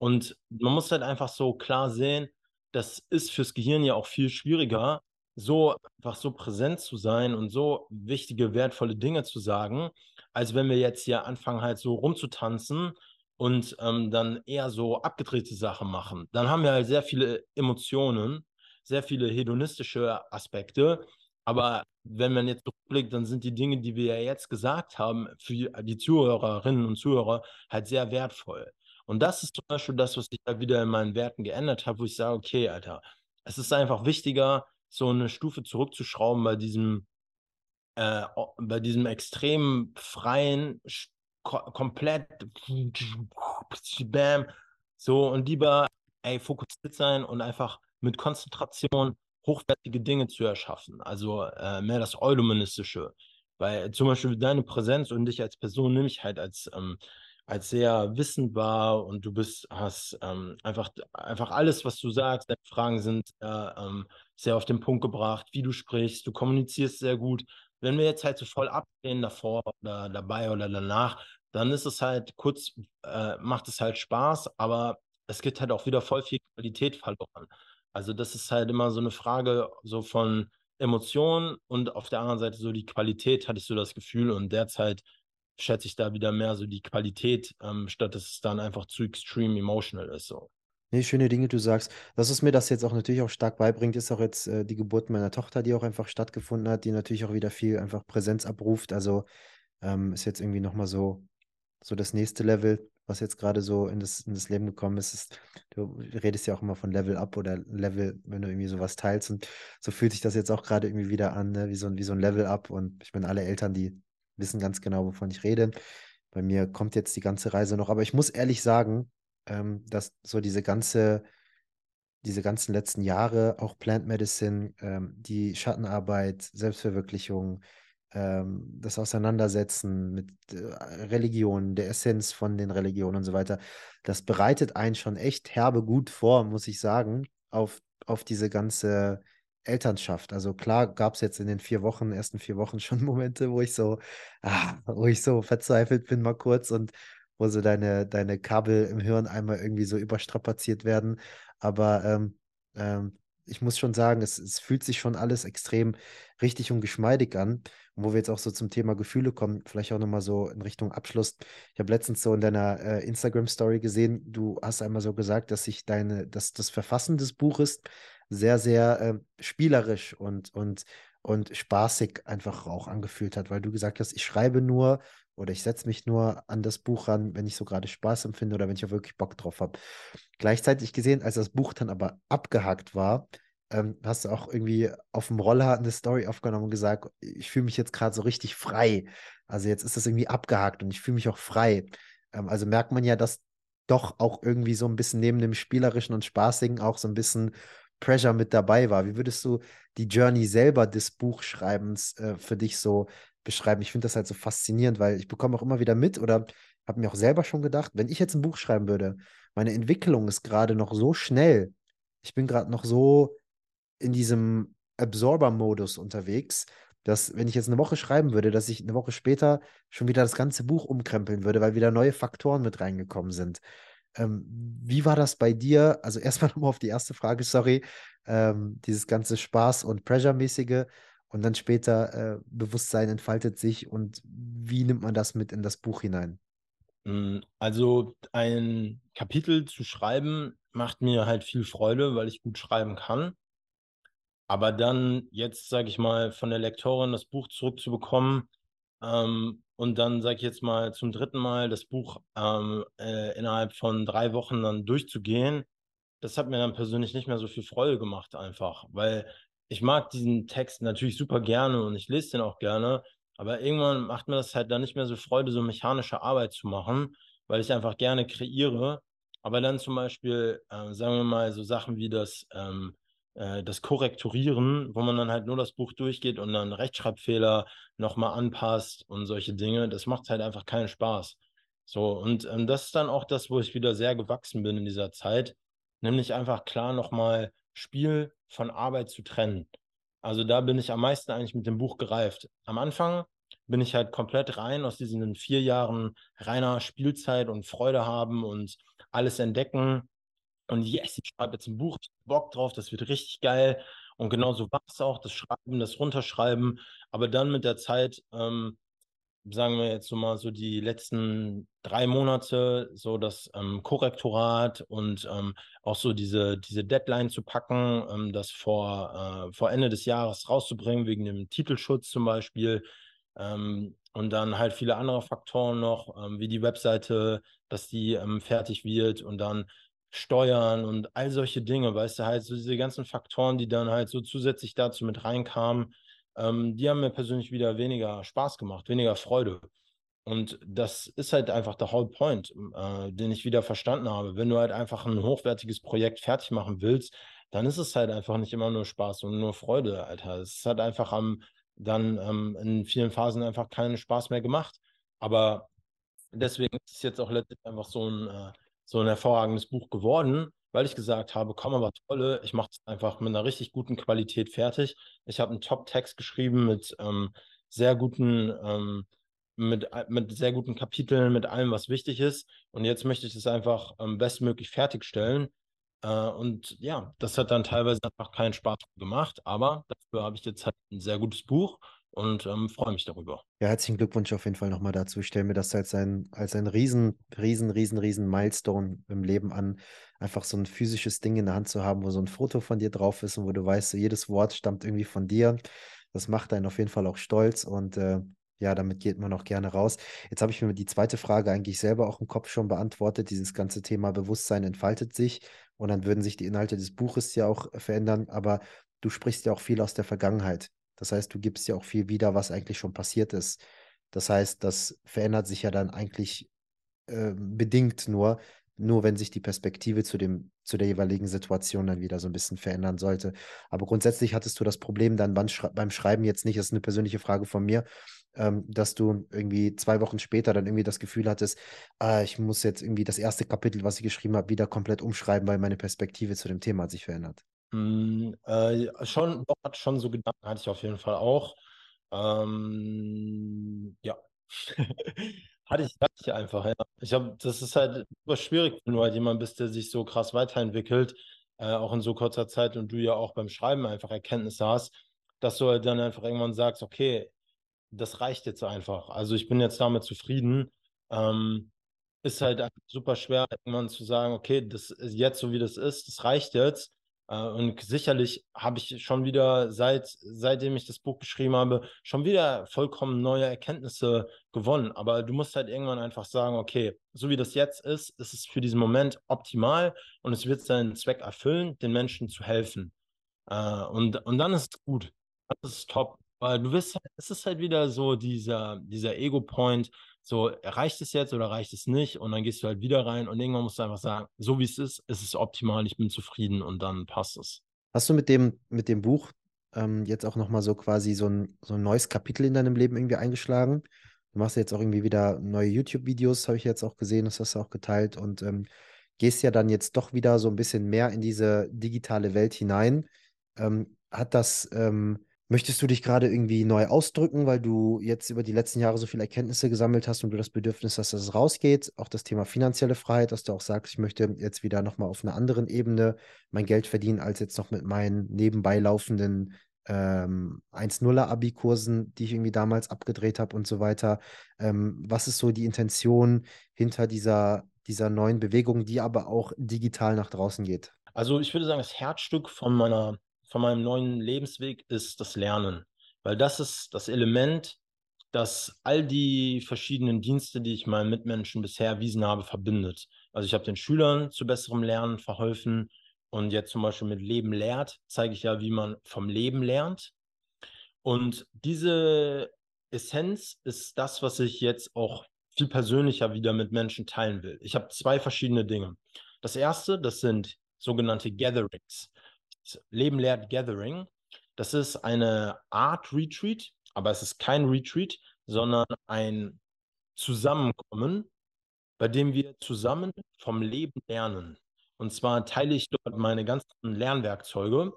Und man muss halt einfach so klar sehen, das ist fürs Gehirn ja auch viel schwieriger, so einfach so präsent zu sein und so wichtige, wertvolle Dinge zu sagen, als wenn wir jetzt hier anfangen halt so rumzutanzen und ähm, dann eher so abgedrehte Sachen machen. Dann haben wir halt sehr viele Emotionen, sehr viele hedonistische Aspekte. Aber wenn man jetzt zurückblickt, dann sind die Dinge, die wir ja jetzt gesagt haben, für die Zuhörerinnen und Zuhörer halt sehr wertvoll. Und das ist zum Beispiel das, was ich da wieder in meinen Werten geändert habe, wo ich sage, okay, Alter, es ist einfach wichtiger, so eine Stufe zurückzuschrauben bei diesem, äh, bei diesem extrem freien, komplett bam, so und lieber, ey, fokussiert sein und einfach mit Konzentration hochwertige Dinge zu erschaffen. Also äh, mehr das Euluministische. Weil zum Beispiel deine Präsenz und dich als Person nehme ich halt als, ähm, als sehr wissend wahr und du bist, hast ähm, einfach, einfach alles, was du sagst, deine Fragen sind äh, ähm, sehr auf den Punkt gebracht, wie du sprichst, du kommunizierst sehr gut. Wenn wir jetzt halt so voll abgehen davor oder dabei oder danach, dann ist es halt kurz, äh, macht es halt Spaß, aber es geht halt auch wieder voll viel Qualität verloren. Also das ist halt immer so eine Frage so von Emotionen und auf der anderen Seite so die Qualität, hatte ich so das Gefühl. Und derzeit schätze ich da wieder mehr so die Qualität, ähm, statt dass es dann einfach zu extrem emotional ist. So. Nee, schöne Dinge, du sagst. Das, was mir das jetzt auch natürlich auch stark beibringt, ist auch jetzt äh, die Geburt meiner Tochter, die auch einfach stattgefunden hat, die natürlich auch wieder viel einfach Präsenz abruft. Also ähm, ist jetzt irgendwie nochmal so, so das nächste Level was jetzt gerade so in das, in das Leben gekommen ist, ist, du redest ja auch immer von Level Up oder Level, wenn du irgendwie sowas teilst. Und so fühlt sich das jetzt auch gerade irgendwie wieder an, ne? wie, so, wie so ein Level Up. Und ich meine, alle Eltern, die wissen ganz genau, wovon ich rede. Bei mir kommt jetzt die ganze Reise noch. Aber ich muss ehrlich sagen, ähm, dass so diese ganze, diese ganzen letzten Jahre, auch Plant Medicine, ähm, die Schattenarbeit, Selbstverwirklichung, ähm, das Auseinandersetzen mit äh, Religionen, der Essenz von den Religionen und so weiter, das bereitet einen schon echt herbe gut vor, muss ich sagen, auf, auf diese ganze Elternschaft. Also klar gab es jetzt in den vier Wochen, ersten vier Wochen schon Momente, wo ich so, ah, wo ich so verzweifelt bin mal kurz und wo so deine, deine Kabel im Hirn einmal irgendwie so überstrapaziert werden. Aber ähm, ähm, ich muss schon sagen, es, es fühlt sich schon alles extrem richtig und geschmeidig an. Und wo wir jetzt auch so zum Thema Gefühle kommen, vielleicht auch nochmal so in Richtung Abschluss. Ich habe letztens so in deiner äh, Instagram-Story gesehen, du hast einmal so gesagt, dass sich deine, dass das Verfassen des Buches sehr, sehr äh, spielerisch und, und, und spaßig einfach auch angefühlt hat, weil du gesagt hast, ich schreibe nur oder ich setze mich nur an das Buch ran, wenn ich so gerade Spaß empfinde oder wenn ich auch wirklich Bock drauf habe. Gleichzeitig gesehen, als das Buch dann aber abgehakt war, ähm, hast du auch irgendwie auf dem Roller eine Story aufgenommen und gesagt, ich fühle mich jetzt gerade so richtig frei. Also jetzt ist das irgendwie abgehakt und ich fühle mich auch frei. Ähm, also merkt man ja, dass doch auch irgendwie so ein bisschen neben dem Spielerischen und Spaßigen auch so ein bisschen Pressure mit dabei war. Wie würdest du die Journey selber des Buchschreibens äh, für dich so beschreiben? Ich finde das halt so faszinierend, weil ich bekomme auch immer wieder mit oder habe mir auch selber schon gedacht, wenn ich jetzt ein Buch schreiben würde, meine Entwicklung ist gerade noch so schnell. Ich bin gerade noch so in diesem Absorber-Modus unterwegs, dass, wenn ich jetzt eine Woche schreiben würde, dass ich eine Woche später schon wieder das ganze Buch umkrempeln würde, weil wieder neue Faktoren mit reingekommen sind. Ähm, wie war das bei dir? Also erstmal nochmal auf die erste Frage, sorry, ähm, dieses ganze Spaß- und Pressure-mäßige und dann später äh, Bewusstsein entfaltet sich und wie nimmt man das mit in das Buch hinein? Hm, also ein Kapitel zu schreiben macht mir halt viel Freude, weil ich gut schreiben kann. Aber dann jetzt, sage ich mal, von der Lektorin das Buch zurückzubekommen ähm, und dann, sage ich jetzt mal, zum dritten Mal das Buch ähm, äh, innerhalb von drei Wochen dann durchzugehen, das hat mir dann persönlich nicht mehr so viel Freude gemacht einfach, weil ich mag diesen Text natürlich super gerne und ich lese den auch gerne, aber irgendwann macht mir das halt dann nicht mehr so Freude, so mechanische Arbeit zu machen, weil ich einfach gerne kreiere. Aber dann zum Beispiel, äh, sagen wir mal, so Sachen wie das ähm, äh, das Korrekturieren, wo man dann halt nur das Buch durchgeht und dann Rechtschreibfehler nochmal anpasst und solche Dinge, das macht halt einfach keinen Spaß. So, und ähm, das ist dann auch das, wo ich wieder sehr gewachsen bin in dieser Zeit, nämlich einfach klar nochmal Spiel von Arbeit zu trennen. Also da bin ich am meisten eigentlich mit dem Buch gereift. Am Anfang bin ich halt komplett rein aus diesen vier Jahren reiner Spielzeit und Freude haben und alles entdecken und yes, ich schreibe jetzt ein Buch, ich Bock drauf, das wird richtig geil. Und genauso war es auch, das Schreiben, das Runterschreiben. Aber dann mit der Zeit, ähm, sagen wir jetzt so mal so die letzten drei Monate, so das ähm, Korrektorat und ähm, auch so diese, diese Deadline zu packen, ähm, das vor, äh, vor Ende des Jahres rauszubringen, wegen dem Titelschutz zum Beispiel. Ähm, und dann halt viele andere Faktoren noch, ähm, wie die Webseite, dass die fertig wird und dann Steuern und all solche Dinge, weißt du, halt so diese ganzen Faktoren, die dann halt so zusätzlich dazu mit reinkamen, ähm, die haben mir persönlich wieder weniger Spaß gemacht, weniger Freude. Und das ist halt einfach der whole point, äh, den ich wieder verstanden habe. Wenn du halt einfach ein hochwertiges Projekt fertig machen willst, dann ist es halt einfach nicht immer nur Spaß und nur Freude, Alter. Es halt einfach am, dann ähm, in vielen Phasen einfach keinen Spaß mehr gemacht. Aber deswegen ist es jetzt auch letztlich einfach so ein, äh, so ein hervorragendes Buch geworden, weil ich gesagt habe, komm aber tolle, ich mache es einfach mit einer richtig guten Qualität fertig. Ich habe einen Top-Text geschrieben mit ähm, sehr guten, ähm, mit, mit sehr guten Kapiteln, mit allem, was wichtig ist. Und jetzt möchte ich es einfach ähm, bestmöglich fertigstellen. Äh, und ja, das hat dann teilweise einfach keinen Spaß gemacht, aber dafür habe ich jetzt halt ein sehr gutes Buch und ähm, freue mich darüber. Ja, herzlichen Glückwunsch auf jeden Fall nochmal dazu. Ich stelle mir das als ein, als ein riesen, riesen, riesen, riesen Milestone im Leben an, einfach so ein physisches Ding in der Hand zu haben, wo so ein Foto von dir drauf ist und wo du weißt, so jedes Wort stammt irgendwie von dir. Das macht einen auf jeden Fall auch stolz und äh, ja, damit geht man auch gerne raus. Jetzt habe ich mir die zweite Frage eigentlich selber auch im Kopf schon beantwortet. Dieses ganze Thema Bewusstsein entfaltet sich und dann würden sich die Inhalte des Buches ja auch verändern, aber du sprichst ja auch viel aus der Vergangenheit. Das heißt, du gibst ja auch viel wieder, was eigentlich schon passiert ist. Das heißt, das verändert sich ja dann eigentlich äh, bedingt nur, nur wenn sich die Perspektive zu, dem, zu der jeweiligen Situation dann wieder so ein bisschen verändern sollte. Aber grundsätzlich hattest du das Problem dann beim Schreiben jetzt nicht, das ist eine persönliche Frage von mir, ähm, dass du irgendwie zwei Wochen später dann irgendwie das Gefühl hattest, ah, ich muss jetzt irgendwie das erste Kapitel, was ich geschrieben habe, wieder komplett umschreiben, weil meine Perspektive zu dem Thema hat sich verändert. Mm, äh, schon, doch, hat schon so Gedanken, hatte ich auf jeden Fall auch. Ähm, ja. hatte ich, hatte ich einfach, ja. Ich habe, das ist halt super schwierig, wenn du halt jemand bist, der sich so krass weiterentwickelt, äh, auch in so kurzer Zeit und du ja auch beim Schreiben einfach Erkenntnisse hast, dass du halt dann einfach irgendwann sagst, okay, das reicht jetzt einfach. Also ich bin jetzt damit zufrieden. Ähm, ist halt super schwer, irgendwann zu sagen, okay, das ist jetzt so wie das ist, das reicht jetzt. Äh, und sicherlich habe ich schon wieder, seit, seitdem ich das Buch geschrieben habe, schon wieder vollkommen neue Erkenntnisse gewonnen. Aber du musst halt irgendwann einfach sagen, okay, so wie das jetzt ist, ist es für diesen Moment optimal und es wird seinen Zweck erfüllen, den Menschen zu helfen. Äh, und, und dann ist es gut. Das ist top. Weil du wirst, halt, es ist halt wieder so dieser, dieser Ego-Point, so, reicht es jetzt oder reicht es nicht? Und dann gehst du halt wieder rein und irgendwann musst du einfach sagen, so wie es ist, ist es optimal, ich bin zufrieden und dann passt es. Hast du mit dem, mit dem Buch ähm, jetzt auch nochmal so quasi so ein, so ein neues Kapitel in deinem Leben irgendwie eingeschlagen? Du machst jetzt auch irgendwie wieder neue YouTube-Videos, habe ich jetzt auch gesehen, das hast du auch geteilt und ähm, gehst ja dann jetzt doch wieder so ein bisschen mehr in diese digitale Welt hinein. Ähm, hat das ähm, Möchtest du dich gerade irgendwie neu ausdrücken, weil du jetzt über die letzten Jahre so viele Erkenntnisse gesammelt hast und du das Bedürfnis hast, dass es rausgeht? Auch das Thema finanzielle Freiheit, dass du auch sagst, ich möchte jetzt wieder nochmal auf einer anderen Ebene mein Geld verdienen, als jetzt noch mit meinen nebenbei laufenden ähm, 1-0er-Abi-Kursen, die ich irgendwie damals abgedreht habe und so weiter. Ähm, was ist so die Intention hinter dieser, dieser neuen Bewegung, die aber auch digital nach draußen geht? Also ich würde sagen, das Herzstück von meiner von meinem neuen Lebensweg ist das Lernen, weil das ist das Element, das all die verschiedenen Dienste, die ich meinen Mitmenschen bisher erwiesen habe, verbindet. Also ich habe den Schülern zu besserem Lernen verholfen und jetzt zum Beispiel mit Leben lehrt, zeige ich ja, wie man vom Leben lernt. Und diese Essenz ist das, was ich jetzt auch viel persönlicher wieder mit Menschen teilen will. Ich habe zwei verschiedene Dinge. Das erste, das sind sogenannte Gatherings. Leben lehrt Gathering. Das ist eine Art Retreat, aber es ist kein Retreat, sondern ein Zusammenkommen, bei dem wir zusammen vom Leben lernen. Und zwar teile ich dort meine ganzen Lernwerkzeuge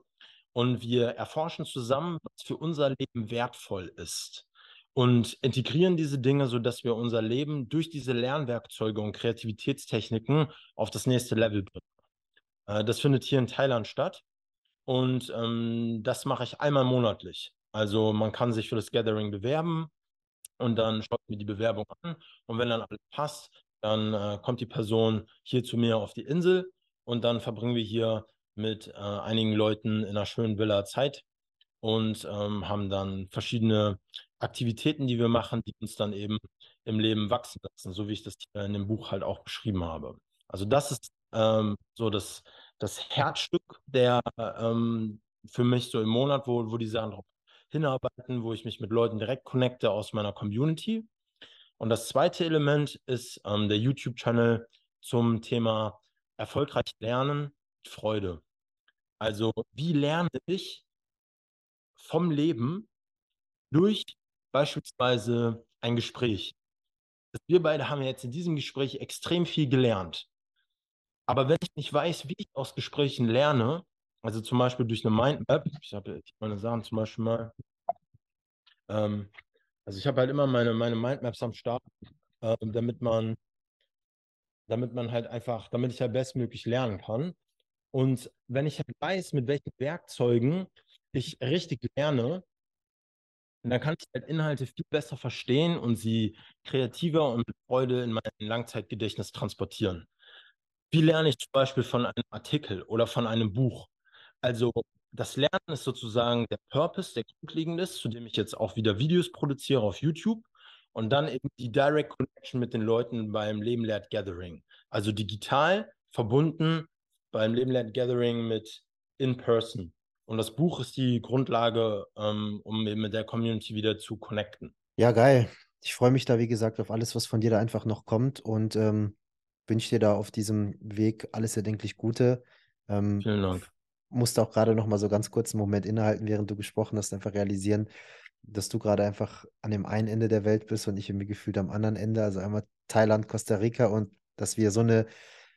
und wir erforschen zusammen, was für unser Leben wertvoll ist und integrieren diese Dinge, sodass wir unser Leben durch diese Lernwerkzeuge und Kreativitätstechniken auf das nächste Level bringen. Äh, das findet hier in Thailand statt Und ähm, das mache ich einmal monatlich. Also man kann sich für das Gathering bewerben und dann schaut mir die Bewerbung an. Und wenn dann alles passt, dann äh, kommt die Person hier zu mir auf die Insel und dann verbringen wir hier mit äh, einigen Leuten in einer schönen Villa Zeit und ähm, haben dann verschiedene Aktivitäten, die wir machen, die uns dann eben im Leben wachsen lassen, so wie ich das in dem Buch halt auch beschrieben habe. Also das ist ähm, so das, das Herzstück der ähm, für mich so im Monat, wo, wo die Sachen drauf hinarbeiten, wo ich mich mit Leuten direkt connecte aus meiner Community. Und das zweite Element ist ähm, der YouTube-Channel zum Thema erfolgreich lernen, Freude. Also wie lerne ich vom Leben durch beispielsweise ein Gespräch. Wir beide haben jetzt in diesem Gespräch extrem viel gelernt. Aber wenn ich nicht weiß, wie ich aus Gesprächen lerne, also zum Beispiel durch eine Mindmap, ich habe meine Sachen zum Beispiel mal, ähm, also ich habe halt immer meine, meine Mindmaps am Start, äh, damit man, damit man halt einfach, damit ich halt bestmöglich lernen kann. Und wenn ich halt weiß, mit welchen Werkzeugen ich richtig lerne, dann kann ich halt Inhalte viel besser verstehen und sie kreativer und mit Freude in mein Langzeitgedächtnis transportieren. Wie lerne ich zum Beispiel von einem Artikel oder von einem Buch? Also das Lernen ist sozusagen der Purpose, der grundlegend ist, zu dem ich jetzt auch wieder Videos produziere auf YouTube und dann eben die Direct Connection mit den Leuten beim Leben lehrt Gathering. Also digital verbunden beim Leben lehrt Gathering mit in person. Und das Buch ist die Grundlage, ähm, um eben mit der Community wieder zu connecten. Ja, geil. Ich freue mich da, wie gesagt, auf alles, was von dir da einfach noch kommt und ähm, wünsche dir da auf diesem Weg alles erdenklich Gute. Ähm, Vielen Dank. Musste auch gerade noch mal so ganz kurz einen Moment innehalten, während du gesprochen hast, einfach realisieren, dass du gerade einfach an dem einen Ende der Welt bist und ich irgendwie gefühlt am anderen Ende, also einmal Thailand, Costa Rica und dass wir so eine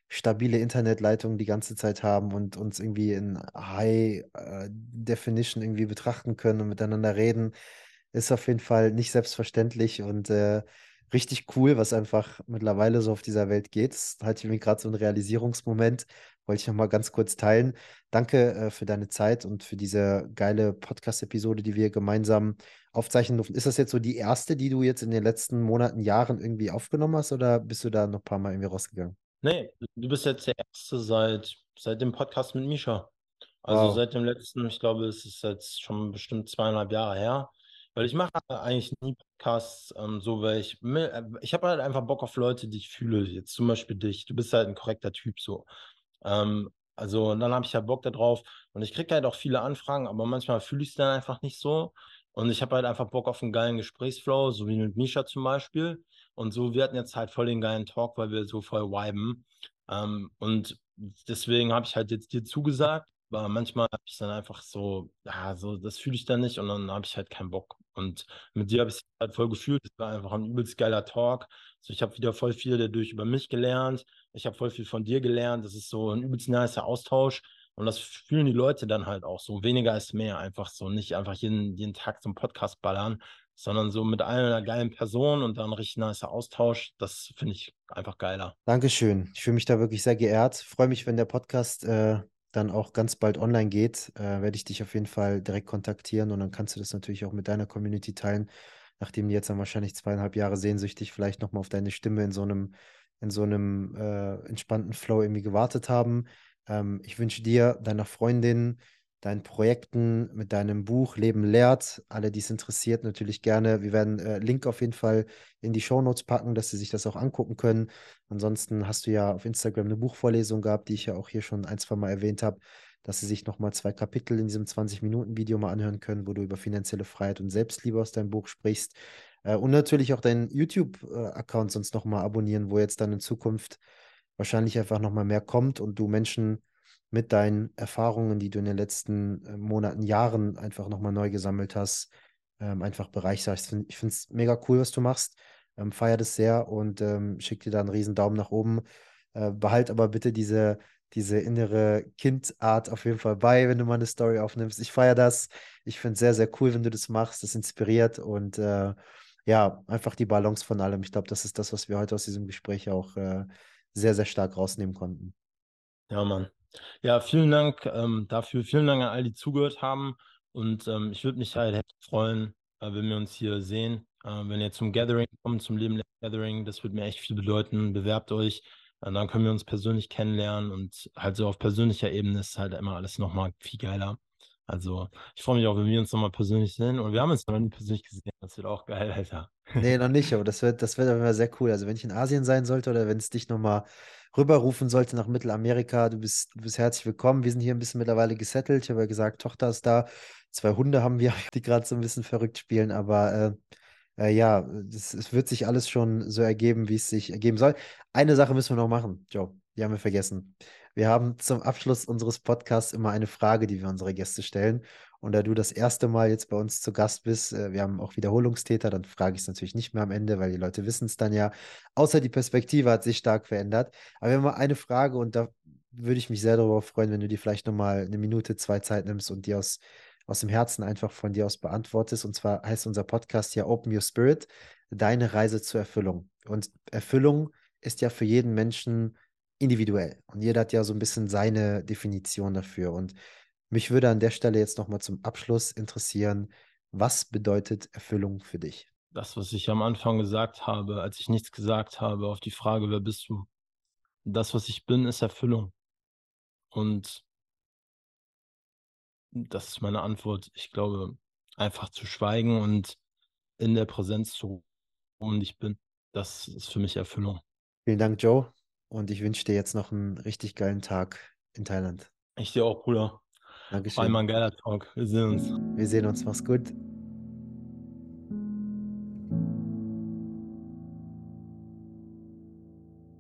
stabile Internetleitung die ganze Zeit haben und uns irgendwie in High äh, Definition irgendwie betrachten können und miteinander reden, ist auf jeden Fall nicht selbstverständlich und äh, richtig cool, was einfach mittlerweile so auf dieser Welt geht. Das hatte ich mir gerade so einen Realisierungsmoment, wollte ich nochmal ganz kurz teilen. Danke äh, für deine Zeit und für diese geile Podcast-Episode, die wir gemeinsam aufzeichnen durften. Ist das jetzt so die erste, die du jetzt in den letzten Monaten, Jahren irgendwie aufgenommen hast oder bist du da noch ein paar Mal irgendwie rausgegangen? Nee, du bist jetzt der Erste seit, seit dem Podcast mit Misha. Also wow. seit dem letzten, ich glaube, es ist jetzt schon bestimmt zweieinhalb Jahre her. Weil ich mache eigentlich nie Podcasts ähm, so, weil ich, äh, ich habe halt einfach Bock auf Leute, die ich fühle. Jetzt zum Beispiel dich. Du bist halt ein korrekter Typ so. Ähm, also dann habe ich halt Bock darauf. Und ich kriege halt auch viele Anfragen, aber manchmal fühle ich es dann einfach nicht so. Und ich habe halt einfach Bock auf einen geilen Gesprächsflow, so wie mit Misha zum Beispiel. Und so, wir hatten jetzt halt voll den geilen Talk, weil wir so voll viben. Ähm, und deswegen habe ich halt jetzt dir zugesagt, aber manchmal habe ich dann einfach so, ja, so, das fühle ich dann nicht und dann habe ich halt keinen Bock. Und mit dir habe ich es halt voll gefühlt. Es war einfach ein übelst geiler Talk. Also ich habe wieder voll viel dadurch über mich gelernt. Ich habe voll viel von dir gelernt. Das ist so ein übelst nicer Austausch. Und das fühlen die Leute dann halt auch so. Weniger ist mehr. Einfach so nicht einfach jeden, jeden Tag zum Podcast ballern, sondern so mit einer geilen Person und dann richtig nicer Austausch. Das finde ich einfach geiler. Dankeschön. Ich fühle mich da wirklich sehr geehrt. Freue mich, wenn der Podcast äh, dann auch ganz bald online geht, äh, werde ich dich auf jeden Fall direkt kontaktieren und dann kannst du das natürlich auch mit deiner Community teilen, nachdem die jetzt dann wahrscheinlich zweieinhalb Jahre sehnsüchtig vielleicht nochmal auf deine Stimme in so einem, in so einem äh, entspannten Flow irgendwie gewartet haben. Ähm, ich wünsche dir, deiner Freundin, deinen Projekten, mit deinem Buch Leben lehrt. Alle, die es interessiert, natürlich gerne. Wir werden äh, Link auf jeden Fall in die Show Notes packen, dass sie sich das auch angucken können. Ansonsten hast du ja auf Instagram eine Buchvorlesung gehabt, die ich ja auch hier schon ein, zwei Mal erwähnt habe, dass sie sich nochmal zwei Kapitel in diesem 20-Minuten-Video mal anhören können, wo du über finanzielle Freiheit und Selbstliebe aus deinem Buch sprichst. Äh, und natürlich auch deinen YouTube-Account sonst nochmal abonnieren, wo jetzt dann in Zukunft wahrscheinlich einfach nochmal mehr kommt und du Menschen mit deinen Erfahrungen, die du in den letzten äh, Monaten, Jahren einfach nochmal neu gesammelt hast, ähm, einfach bereicherst. Ich finde es mega cool, was du machst. Ähm, feier das sehr und ähm, schick dir da einen riesen Daumen nach oben. Äh, behalt aber bitte diese, diese innere Kindart auf jeden Fall bei, wenn du mal eine Story aufnimmst. Ich feiere das. Ich finde es sehr, sehr cool, wenn du das machst. Das inspiriert und äh, ja, einfach die Balance von allem. Ich glaube, das ist das, was wir heute aus diesem Gespräch auch äh, sehr, sehr stark rausnehmen konnten. Ja, Mann. Ja, vielen Dank ähm, dafür. Vielen Dank an all die zugehört haben. Und ähm, ich würde mich halt freuen, äh, wenn wir uns hier sehen. Äh, wenn ihr zum Gathering kommt, zum Leben Gathering, das würde mir echt viel bedeuten. Bewerbt euch. Und dann können wir uns persönlich kennenlernen und halt so auf persönlicher Ebene ist halt immer alles nochmal viel geiler. Also ich freue mich auch, wenn wir uns nochmal persönlich sehen. Und wir haben uns noch nie persönlich gesehen. Das wird auch geil, Alter. Nee, noch nicht, aber das wird, das wird aber sehr cool. Also wenn ich in Asien sein sollte oder wenn es dich nochmal rüberrufen sollte nach Mittelamerika, du bist, du bist herzlich willkommen. Wir sind hier ein bisschen mittlerweile gesettelt. Ich habe ja gesagt, Tochter ist da. Zwei Hunde haben wir, die gerade so ein bisschen verrückt spielen, aber äh, äh, ja, es wird sich alles schon so ergeben, wie es sich ergeben soll. Eine Sache müssen wir noch machen, Joe. Die haben wir vergessen. Wir haben zum Abschluss unseres Podcasts immer eine Frage, die wir unsere Gäste stellen. Und da du das erste Mal jetzt bei uns zu Gast bist, äh, wir haben auch Wiederholungstäter, dann frage ich es natürlich nicht mehr am Ende, weil die Leute wissen es dann ja. Außer die Perspektive hat sich stark verändert. Aber wir haben mal eine Frage und da würde ich mich sehr darüber freuen, wenn du dir vielleicht nochmal eine Minute, zwei Zeit nimmst und die aus, aus dem Herzen einfach von dir aus beantwortest. Und zwar heißt unser Podcast ja Open Your Spirit, deine Reise zur Erfüllung. Und Erfüllung ist ja für jeden Menschen individuell. Und jeder hat ja so ein bisschen seine Definition dafür. Und mich würde an der Stelle jetzt nochmal zum Abschluss interessieren, was bedeutet Erfüllung für dich? Das, was ich am Anfang gesagt habe, als ich nichts gesagt habe, auf die Frage, wer bist du? Das, was ich bin, ist Erfüllung. Und das ist meine Antwort. Ich glaube, einfach zu schweigen und in der Präsenz zu ruhen, ich bin, das ist für mich Erfüllung. Vielen Dank, Joe. Und ich wünsche dir jetzt noch einen richtig geilen Tag in Thailand. Ich dir auch, Bruder. Dankeschön. Einmal ein geiler Talk. Wir sehen uns. Wir sehen uns. Mach's gut.